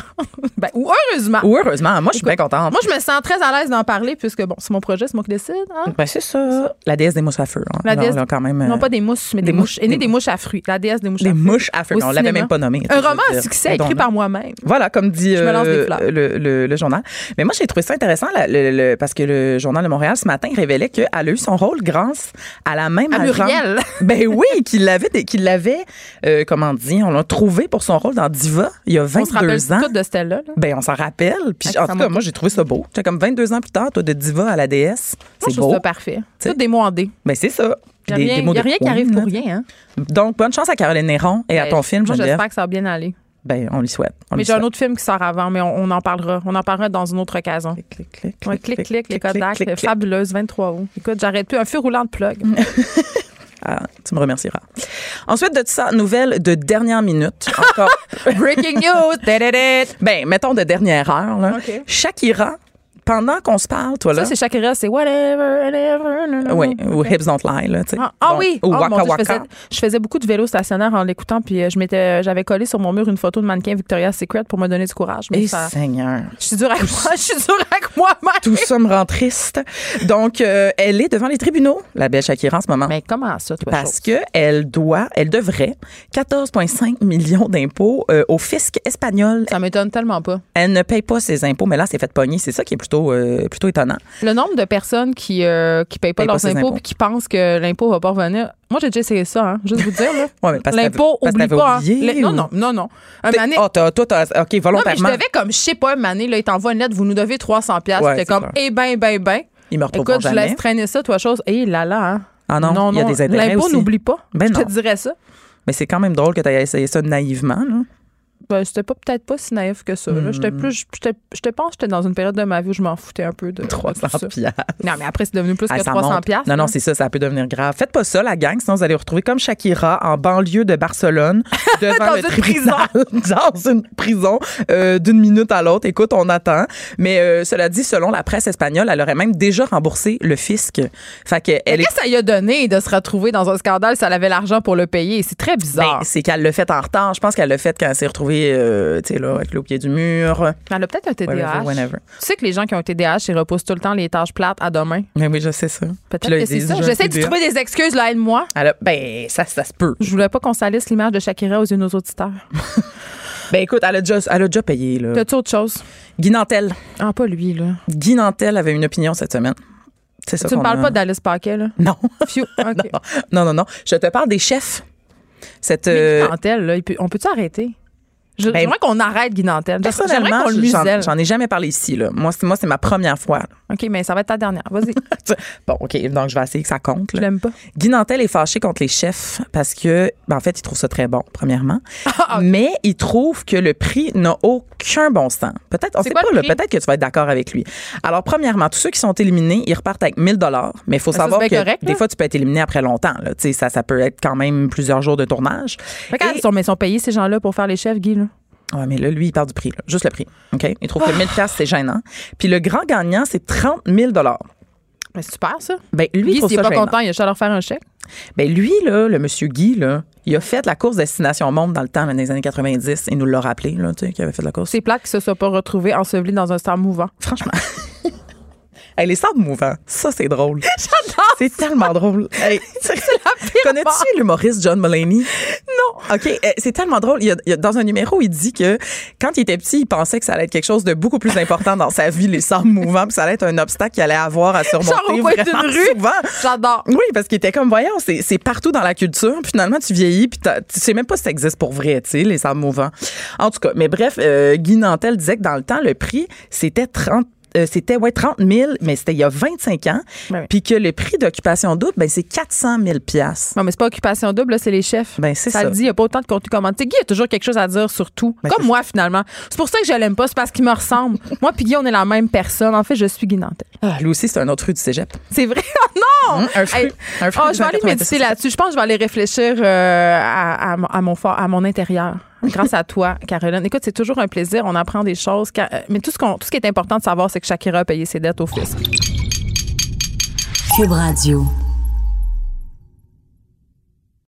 ben, ou heureusement, Ou heureusement, moi, je suis bien contente. moi, je me sens très à l'aise d'en parler puisque, bon, c'est mon projet, c'est moi qui décide. Hein? Ben, c'est ça. La déesse des mouches à feu. hein. La Non, déesse- quand même. euh, Non, pas des mousses, mais des, des mouches. mouches- Aînée des- des mouches à fruits. La déesse des mouches Des à fruits. mouches à feu. On l'avait même pas nommé. Un roman à succès écrit par moi-même. Voilà, comme dit Je me lance des fleurs. le, le- le journal. Mais moi, j'ai trouvé ça intéressant le- parce que le journal de Montréal ce matin révélait qu'elle a eu son rôle grâce à la même À agente. Muriel. [laughs] Ben oui, qu'il l'avait, qu'il l'avait, euh, comment dire, on l'a trouvé pour son rôle dans Diva il y a On se rappelle 22 ans. toutes de Stella. là. Ben, on s'en rappelle. Puis, en tout cas, moi, j'ai trouvé ça beau. J'étais comme 22 ans plus tard, toi, de Diva à la déesse. C'est je trouve beau. ça parfait. Toutes des mots en D. Ben, c'est ça. Il n'y a rien, mots y a de rien qui arrive pour rien. Hein? Donc, bonne chance à Caroline Néron et à Ben, ton film, Moi, j'espère que ça va bien aller. Ben, on lui souhaite. On Mais j'ai un autre film qui sort avant, mais on, on en parlera. On en parlera dans une autre occasion. Clic, clic, clic, Ouais, clic, clic, les Kodak, fabuleuse, 23 août. Écoute, j'arrête plus. Un feu roulant de plug. [laughs] Ah, tu me remercieras. Ensuite de ça, nouvelle de dernière minute. Encore. [laughs] Breaking news! [laughs] Ben, mettons de dernière heure. Là. OK. Shakira, pendant qu'on se parle, toi là. Ça, c'est Shakira, c'est whatever, whatever. oui, ou Hips Don't Lie, là, tu sais. Ah, ah oui! Ou Oh, Waka je, Waka. faisais, je faisais beaucoup de vélo stationnaire en l'écoutant, puis euh, je m'étais, j'avais collé sur mon mur une photo de mannequin Victoria's Secret pour me donner du courage. Mais Et ça, Seigneur. je suis dure avec moi, je suis dure avec moi-même. Tout ça me rend triste. Donc, euh, elle est devant les tribunaux, la belle Shakira, en ce moment. Mais comment ça, toi? Parce chose? que elle doit, elle devrait 14,5 millions d'impôts euh, au fisc espagnol. Ça m'étonne tellement pas. Elle ne paye pas ses impôts, mais là, c'est fait pogner. C'est ça qui est plutôt, euh, plutôt étonnant. Le nombre de personnes qui euh, qui payent pas leurs impôts impôts. puis qui pensent que l'impôt va pas revenir. Moi, j'ai déjà essayé ça, hein, juste vous dire. là. [laughs] Ouais, L'impôt, oublie pas. hein. oublié, non, ou- non, non, non. Un T'es- année- Ah, toi, OK, non, mais je volontairement. devais comme, je sais pas, année, là, il t'envoie une lettre, vous nous devez 300 pièces Ouais, C'était comme, clair. eh ben, ben, ben. Ils me Écoute, je jamais. laisse traîner ça, toi, chose. Eh là là, hein. Ah non, il y a des intérêts L'impôt, n'oublie pas. Ben je non. te dirais ça. Mais c'est quand même drôle que tu aies essayé ça naïvement. Là. Ben, c'était pas peut-être pas si naïf que ça. là. J'étais Hmm. plus, je te pense que j'étais dans une période de ma vie où je m'en foutais un peu de de tout 300 ça. piastres. Non, mais après, c'est devenu plus Ah, que ça 300 monte. piastres, Non, non, c'est ça, ça peut devenir grave. Faites pas ça, la gang, sinon vous allez vous retrouver comme Shakira en banlieue de Barcelone, [laughs] devant Dans le une tribunal, [laughs] dans une prison, euh, d'une minute à l'autre. Écoute, on attend. Mais euh, cela dit, selon la presse espagnole, elle aurait même déjà remboursé le fisc. Fait que Mais elle est Qu'est-ce que ça lui a donné de se retrouver dans un scandale si elle avait l'argent pour le payer? C'est très bizarre. Ben, c'est qu'elle l'a fait en retard. Je pense qu'elle l'a fait quand elle s'est retrouvée, euh, tu sais, là, avec le pied du mur. elle a peut-être un TDAH. Whenever. Tu sais que les gens qui ont un TDAH, ils repoussent tout le temps les tâches plates à demain. Mais oui, je sais ça. Peut-être que c'est ça. J'essaie de trouver des excuses, là, aide-moi. Ben, ça, ça se peut. Je voulais pas qu'on salisse l'image de Shakira aux yeux de nos auditeurs. [laughs] Ben, écoute, elle a déjà, elle a déjà payé, là. T'as-tu autre chose? Guy Nantel. Ah, pas lui, là. Guy Nantel avait une opinion cette semaine. C'est ça Tu me qu'on parles a- pas d'Alice Paquet, là? Non. [laughs] Non, non, non. Je te parle des chefs. Cette, Mais euh, Guy Nantel, là, peut- on peut-tu arrêter? Je- Ben, J'aimerais qu'on arrête Guy Nantel. J'aimerais personnellement, qu'on le j'en, muselle. j'en ai jamais parlé ici. Là. Moi, c'est, moi, c'est ma première fois. là. OK, mais ça va être ta dernière. Vas-y. [laughs] Bon, OK, donc je vais essayer que ça compte. Je là. l'aime pas. Guy Nantel est fâché contre les chefs parce que, ben, en fait, il trouve ça très bon, premièrement. [laughs] Ah, Mais il trouve que le prix n'a aucun bon sens. Peut-être, on sait pas, là, peut-être que tu vas être d'accord avec lui. Alors, premièrement, tous ceux qui sont éliminés, ils repartent avec 1000 dollars. Mais il faut ça, savoir que correct, des fois, tu peux être éliminé après longtemps. Là. Ça, ça peut être quand même plusieurs jours de tournage. Regarde, Et- ils sont, mais ils sont payés, ces gens-là, pour faire les chefs, Guy, là. Ouais, mais là, lui, il parle du prix, là. juste le prix. OK? Il trouve que 1000 pièces c'est gênant. Puis le grand gagnant, c'est 30 000 Ben, c'est super, ça. Ben, lui, il Guy, s'il est ça pas gênant. content, il a juste à leur faire un chèque. Ben, lui, là, le monsieur Guy, là, il a fait la course Destination Monde dans le temps, là, dans les années 90. Il nous l'a rappelé, là, tu sais, qu'il avait fait la course. C'est plate qu'il se soit pas retrouvé enseveli dans un star mouvant. Franchement. [laughs] Hey, les sables mouvants, ça, c'est drôle. [laughs] J'adore. C'est tellement drôle. Hey, [laughs] [laughs] Connais-tu l'humoriste John Mulaney? Non. OK, eh, c'est tellement drôle. Il y, a, il a- dans un numéro, il dit que quand il était petit, il pensait que ça allait être quelque chose de beaucoup plus important dans sa vie, les sables mouvants, puis ça allait être un obstacle qu'il allait avoir à surmonter Genre au coin d'une rue. souvent. J'adore. Oui, parce qu'il était comme, voyons, c'est partout dans la culture. Puis finalement, tu vieillis, puis tu sais même pas si ça existe pour vrai, tu sais, les sables mouvants. En tout cas, mais bref, euh, Guy Nantel disait que dans le temps, le prix, c'était 30 euh, c'était ouais 30 000, mais c'était il y a 25 ans. Ben oui. Puis que le prix d'occupation double, ben c'est 400 000 piastres. Non, mais c'est pas occupation double, c'est les chefs. Ben, c'est ça. ça. dit, il n'y a pas autant de contenu commenté. Guy a toujours quelque chose à dire sur tout. Ben, Comme moi, finalement. C'est pour ça que je l'aime pas, c'est parce qu'il me ressemble. [laughs] moi puis Guy, on est la même personne. En fait, je suis Guy Nantel. Ah, lui aussi, c'est un autre rue du cégep. C'est vrai? [laughs] Oh non! un fruit. Hey, un fruit oh, des je vais aller 90. méditer là-dessus. Je pense que je vais aller réfléchir euh, à, à mon- à mon, for- à mon intérieur. [laughs] Grâce à toi, Caroline. Écoute, c'est toujours un plaisir. On apprend des choses. Euh, Mais tout ce, qu'on- tout ce qui est important de savoir, c'est que Shakira a payé ses dettes au fisc. Cube Radio.